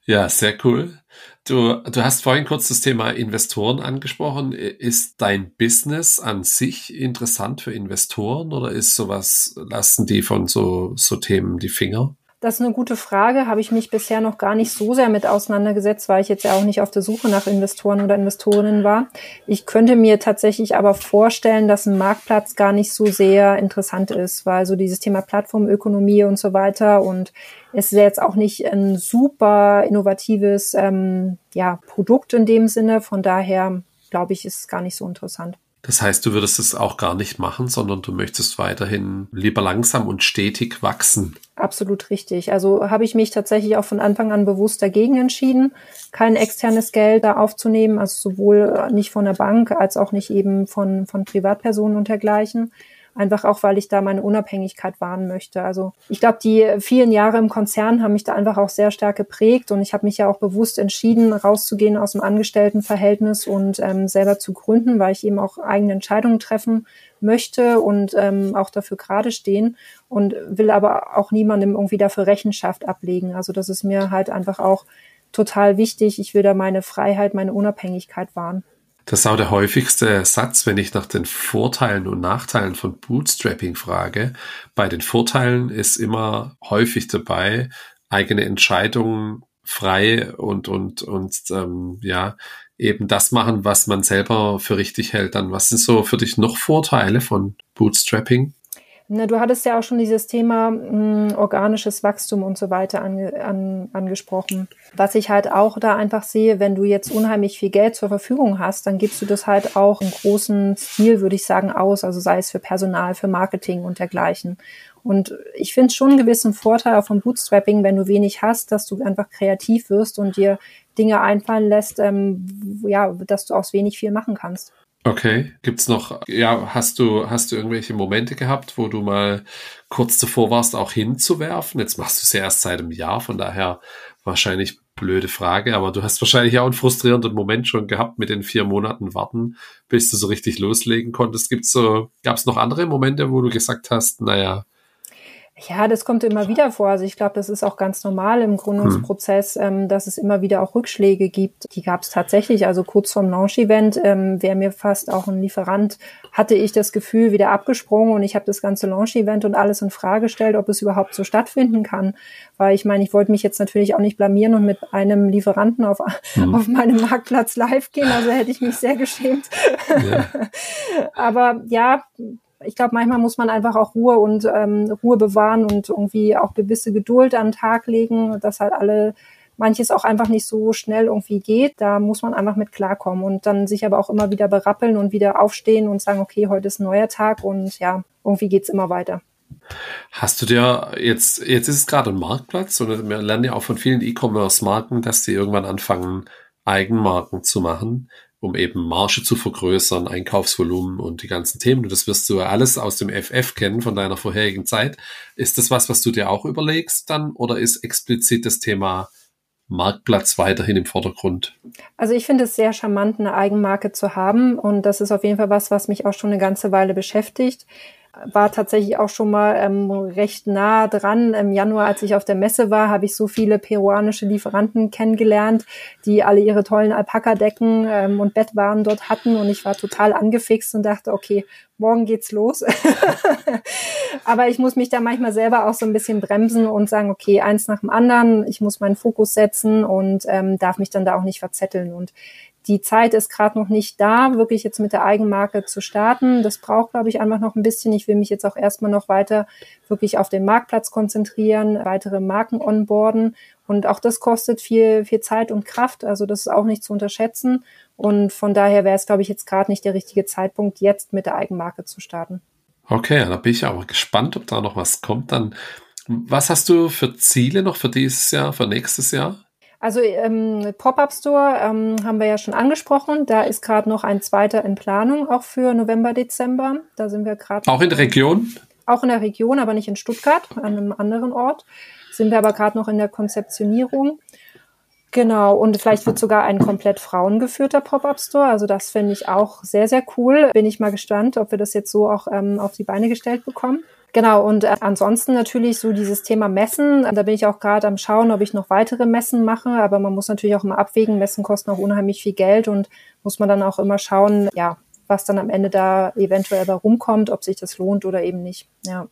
Ja, sehr cool. Du, du hast vorhin kurz das Thema Investoren angesprochen. Ist dein Business an sich interessant für Investoren oder ist sowas, lassen die von so, so Themen die Finger? Das ist eine gute Frage. Habe ich mich bisher noch gar nicht so sehr mit auseinandergesetzt, weil ich jetzt ja auch nicht auf der Suche nach Investoren oder Investorinnen war. Ich könnte mir tatsächlich aber vorstellen, dass ein Marktplatz gar nicht so sehr interessant ist, weil so dieses Thema Plattformökonomie und so weiter und es ist jetzt auch nicht ein super innovatives ähm, ja, Produkt in dem Sinne. Von daher glaube ich, ist es gar nicht so interessant. Das heißt, du würdest es auch gar nicht machen, sondern du möchtest weiterhin lieber langsam und stetig wachsen. Absolut richtig. Also habe ich mich tatsächlich auch von Anfang an bewusst dagegen entschieden, kein externes Geld da aufzunehmen, also sowohl nicht von der Bank als auch nicht eben von, von Privatpersonen und dergleichen. Einfach auch, weil ich da meine Unabhängigkeit wahren möchte. Also ich glaube, die vielen Jahre im Konzern haben mich da einfach auch sehr stark geprägt und ich habe mich ja auch bewusst entschieden, rauszugehen aus dem Angestelltenverhältnis und ähm, selber zu gründen, weil ich eben auch eigene Entscheidungen treffen möchte und ähm, auch dafür gerade stehen und will aber auch niemandem irgendwie dafür Rechenschaft ablegen. Also das ist mir halt einfach auch total wichtig. Ich will da meine Freiheit, meine Unabhängigkeit wahren. Das ist auch der häufigste Satz, wenn ich nach den Vorteilen und Nachteilen von Bootstrapping frage. Bei den Vorteilen ist immer häufig dabei, eigene Entscheidungen frei und und und ähm, ja eben das machen, was man selber für richtig hält. Dann was sind so für dich noch Vorteile von Bootstrapping? Na, du hattest ja auch schon dieses Thema mh, hm, organisches Wachstum und so weiter ange, an, angesprochen. Was ich halt auch da einfach sehe, wenn du jetzt unheimlich viel Geld zur Verfügung hast, dann gibst du das halt auch im großen Stil, würde ich sagen, aus. Also sei es für Personal, für Marketing und dergleichen. Und ich finde schon einen gewissen Vorteil auch vom Bootstrapping, wenn du wenig hast, dass du einfach kreativ wirst und dir Dinge einfallen lässt, ähm, ja, dass du aus wenig viel machen kannst. Okay, gibt's noch, ja, hast du, hast du irgendwelche Momente gehabt, wo du mal kurz davor warst, auch hinzuwerfen? Jetzt machst du es ja erst seit einem Jahr, von daher wahrscheinlich blöde Frage, aber du hast wahrscheinlich auch einen frustrierenden Moment schon gehabt mit den vier Monaten Warten, bis du so richtig loslegen konntest. Gibt's so, gab's noch andere Momente, wo du gesagt hast, naja, ja, das kommt immer wieder vor. Also ich glaube, das ist auch ganz normal im Gründungsprozess, ähm, dass es immer wieder auch Rückschläge gibt. Die gab es tatsächlich. Also kurz vorm Launch-Event ähm, wäre mir fast auch ein Lieferant, hatte ich das Gefühl, wieder abgesprungen und ich habe das ganze Launch-Event und alles in Frage gestellt, ob es überhaupt so stattfinden kann. Weil ich meine, ich wollte mich jetzt natürlich auch nicht blamieren und mit einem Lieferanten auf, mhm. auf meinem Marktplatz live gehen. Also hätte ich mich sehr geschämt. Ja. Aber ja, ich glaube, manchmal muss man einfach auch Ruhe und ähm, Ruhe bewahren und irgendwie auch gewisse Geduld an den Tag legen, dass halt alle manches auch einfach nicht so schnell irgendwie geht. Da muss man einfach mit klarkommen und dann sich aber auch immer wieder berappeln und wieder aufstehen und sagen, okay, heute ist ein neuer Tag und ja, irgendwie geht's immer weiter. Hast du dir jetzt, jetzt ist es gerade ein Marktplatz und wir lernen ja auch von vielen E-Commerce-Marken, dass sie irgendwann anfangen, Eigenmarken zu machen um eben Marge zu vergrößern, Einkaufsvolumen und die ganzen Themen. Und das wirst du alles aus dem FF kennen von deiner vorherigen Zeit. Ist das was, was du dir auch überlegst dann oder ist explizit das Thema Marktplatz weiterhin im Vordergrund? Also ich finde es sehr charmant, eine Eigenmarke zu haben und das ist auf jeden Fall was, was mich auch schon eine ganze Weile beschäftigt war tatsächlich auch schon mal ähm, recht nah dran. Im Januar, als ich auf der Messe war, habe ich so viele peruanische Lieferanten kennengelernt, die alle ihre tollen Alpaka-Decken ähm, und Bettwaren dort hatten. Und ich war total angefixt und dachte, okay, morgen geht's los. Aber ich muss mich da manchmal selber auch so ein bisschen bremsen und sagen, okay, eins nach dem anderen. Ich muss meinen Fokus setzen und ähm, darf mich dann da auch nicht verzetteln. Und die Zeit ist gerade noch nicht da, wirklich jetzt mit der Eigenmarke zu starten. Das braucht, glaube ich, einfach noch ein bisschen. Ich will mich jetzt auch erstmal noch weiter wirklich auf den Marktplatz konzentrieren, weitere Marken onboarden. Und auch das kostet viel, viel Zeit und Kraft. Also das ist auch nicht zu unterschätzen. Und von daher wäre es, glaube ich, jetzt gerade nicht der richtige Zeitpunkt, jetzt mit der Eigenmarke zu starten. Okay, da bin ich aber gespannt, ob da noch was kommt. Dann, was hast du für Ziele noch für dieses Jahr, für nächstes Jahr? Also ähm, Pop-up Store ähm, haben wir ja schon angesprochen. Da ist gerade noch ein zweiter in Planung, auch für November, Dezember. Da sind wir gerade. Auch in der Region? Auch in der Region, aber nicht in Stuttgart, an einem anderen Ort. Sind wir aber gerade noch in der Konzeptionierung. Genau, und vielleicht wird sogar ein komplett frauengeführter Pop-up Store. Also das finde ich auch sehr, sehr cool. Bin ich mal gespannt, ob wir das jetzt so auch ähm, auf die Beine gestellt bekommen. Genau, und äh, ansonsten natürlich so dieses Thema Messen. Da bin ich auch gerade am Schauen, ob ich noch weitere Messen mache. Aber man muss natürlich auch immer abwägen. Messen kosten auch unheimlich viel Geld und muss man dann auch immer schauen, ja, was dann am Ende da eventuell da rumkommt, ob sich das lohnt oder eben nicht. Ja.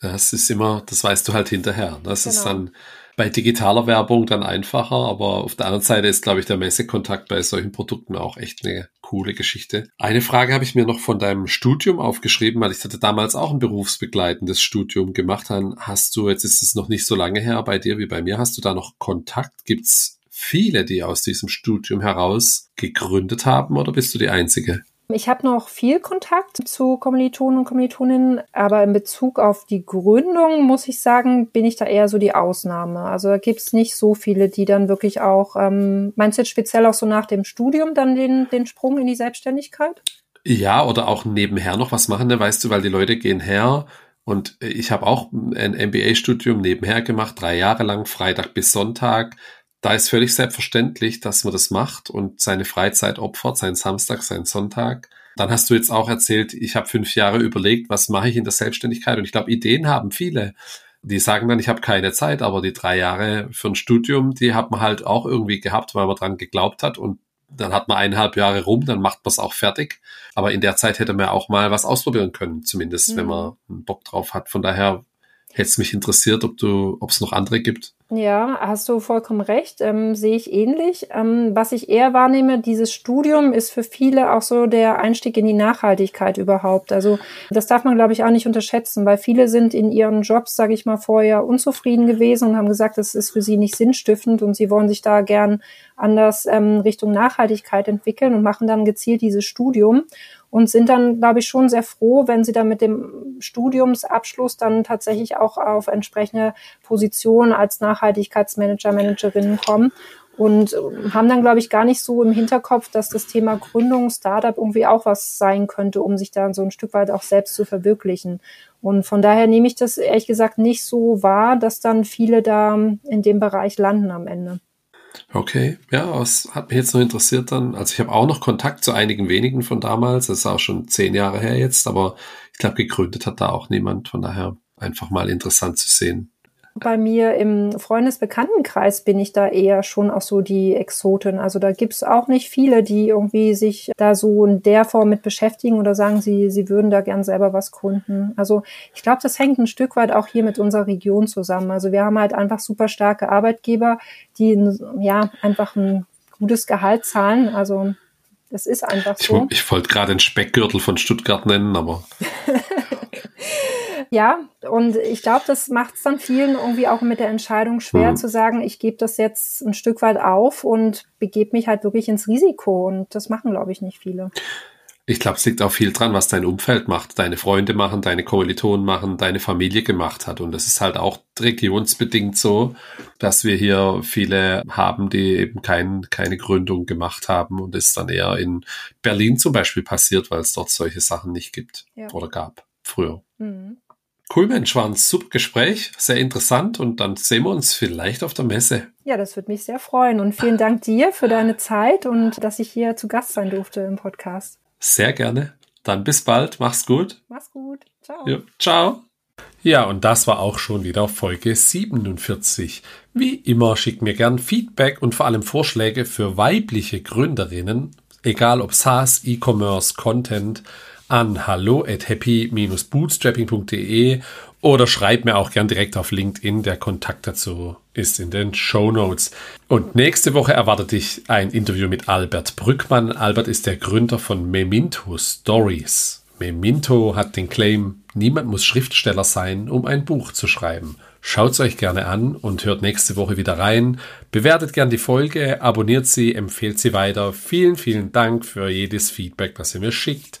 Das ist immer, das weißt du halt hinterher. Das genau. ist dann bei digitaler Werbung dann einfacher, aber auf der anderen Seite ist, glaube ich, der Messekontakt bei solchen Produkten auch echt eine coole Geschichte. Eine Frage habe ich mir noch von deinem Studium aufgeschrieben, weil ich hatte damals auch ein berufsbegleitendes Studium gemacht. Dann hast du, jetzt ist es noch nicht so lange her bei dir wie bei mir, hast du da noch Kontakt? Gibt's viele, die aus diesem Studium heraus gegründet haben oder bist du die Einzige? Ich habe noch viel Kontakt zu Kommilitonen und Kommilitoninnen, aber in Bezug auf die Gründung muss ich sagen, bin ich da eher so die Ausnahme. Also da gibt es nicht so viele, die dann wirklich auch, ähm, meinst du jetzt speziell auch so nach dem Studium dann den, den Sprung in die Selbstständigkeit? Ja, oder auch nebenher noch was machen, ne? weißt du, weil die Leute gehen her und ich habe auch ein MBA-Studium nebenher gemacht, drei Jahre lang, Freitag bis Sonntag da ist völlig selbstverständlich, dass man das macht und seine Freizeit opfert, seinen Samstag, seinen Sonntag. Dann hast du jetzt auch erzählt, ich habe fünf Jahre überlegt, was mache ich in der Selbstständigkeit? Und ich glaube, Ideen haben viele. Die sagen dann, ich habe keine Zeit, aber die drei Jahre für ein Studium, die hat man halt auch irgendwie gehabt, weil man dran geglaubt hat und dann hat man eineinhalb Jahre rum, dann macht man es auch fertig. Aber in der Zeit hätte man auch mal was ausprobieren können, zumindest, mhm. wenn man einen Bock drauf hat. Von daher hätte es mich interessiert, ob du, ob es noch andere gibt. Ja, hast du vollkommen recht, ähm, sehe ich ähnlich. Ähm, was ich eher wahrnehme, dieses Studium ist für viele auch so der Einstieg in die Nachhaltigkeit überhaupt. Also das darf man, glaube ich, auch nicht unterschätzen, weil viele sind in ihren Jobs, sage ich mal, vorher unzufrieden gewesen und haben gesagt, das ist für sie nicht sinnstiftend und sie wollen sich da gern anders ähm, Richtung Nachhaltigkeit entwickeln und machen dann gezielt dieses Studium und sind dann, glaube ich, schon sehr froh, wenn sie dann mit dem Studiumsabschluss dann tatsächlich auch auf entsprechende Positionen als Nachhaltigkeitsmanager, Managerinnen kommen und haben dann, glaube ich, gar nicht so im Hinterkopf, dass das Thema Gründung, Startup irgendwie auch was sein könnte, um sich da so ein Stück weit auch selbst zu verwirklichen. Und von daher nehme ich das ehrlich gesagt nicht so wahr, dass dann viele da in dem Bereich landen am Ende. Okay, ja, was hat mich jetzt noch interessiert dann? Also ich habe auch noch Kontakt zu einigen wenigen von damals. Das ist auch schon zehn Jahre her jetzt, aber ich glaube, gegründet hat da auch niemand. Von daher einfach mal interessant zu sehen. Bei mir im Freundesbekanntenkreis bin ich da eher schon auch so die Exoten. Also da gibt's auch nicht viele, die irgendwie sich da so in der Form mit beschäftigen oder sagen, sie, sie würden da gern selber was gründen. Also ich glaube, das hängt ein Stück weit auch hier mit unserer Region zusammen. Also wir haben halt einfach super starke Arbeitgeber, die ja einfach ein gutes Gehalt zahlen. Also das ist einfach so. Ich, ich wollte gerade den Speckgürtel von Stuttgart nennen, aber Ja, und ich glaube, das macht es dann vielen irgendwie auch mit der Entscheidung schwer mhm. zu sagen, ich gebe das jetzt ein Stück weit auf und begebe mich halt wirklich ins Risiko. Und das machen, glaube ich, nicht viele. Ich glaube, es liegt auch viel dran, was dein Umfeld macht, deine Freunde machen, deine Kommilitonen machen, deine Familie gemacht hat. Und es ist halt auch regionsbedingt so, dass wir hier viele haben, die eben kein, keine Gründung gemacht haben und es dann eher in Berlin zum Beispiel passiert, weil es dort solche Sachen nicht gibt ja. oder gab früher. Mhm. Cool, Mensch, war ein super Gespräch, sehr interessant und dann sehen wir uns vielleicht auf der Messe. Ja, das würde mich sehr freuen und vielen Dank dir für deine Zeit und dass ich hier zu Gast sein durfte im Podcast. Sehr gerne. Dann bis bald, mach's gut. Mach's gut. Ciao. Ja, ciao. Ja, und das war auch schon wieder Folge 47. Wie immer schickt mir gern Feedback und vor allem Vorschläge für weibliche Gründerinnen, egal ob SaaS, E-Commerce, Content, an hallo at happy-bootstrapping.de oder schreib mir auch gern direkt auf LinkedIn. Der Kontakt dazu ist in den Show Notes. Und nächste Woche erwartet dich ein Interview mit Albert Brückmann. Albert ist der Gründer von Memento Stories. Memento hat den Claim, niemand muss Schriftsteller sein, um ein Buch zu schreiben. Schaut's euch gerne an und hört nächste Woche wieder rein. Bewertet gern die Folge, abonniert sie, empfehlt sie weiter. Vielen, vielen Dank für jedes Feedback, das ihr mir schickt.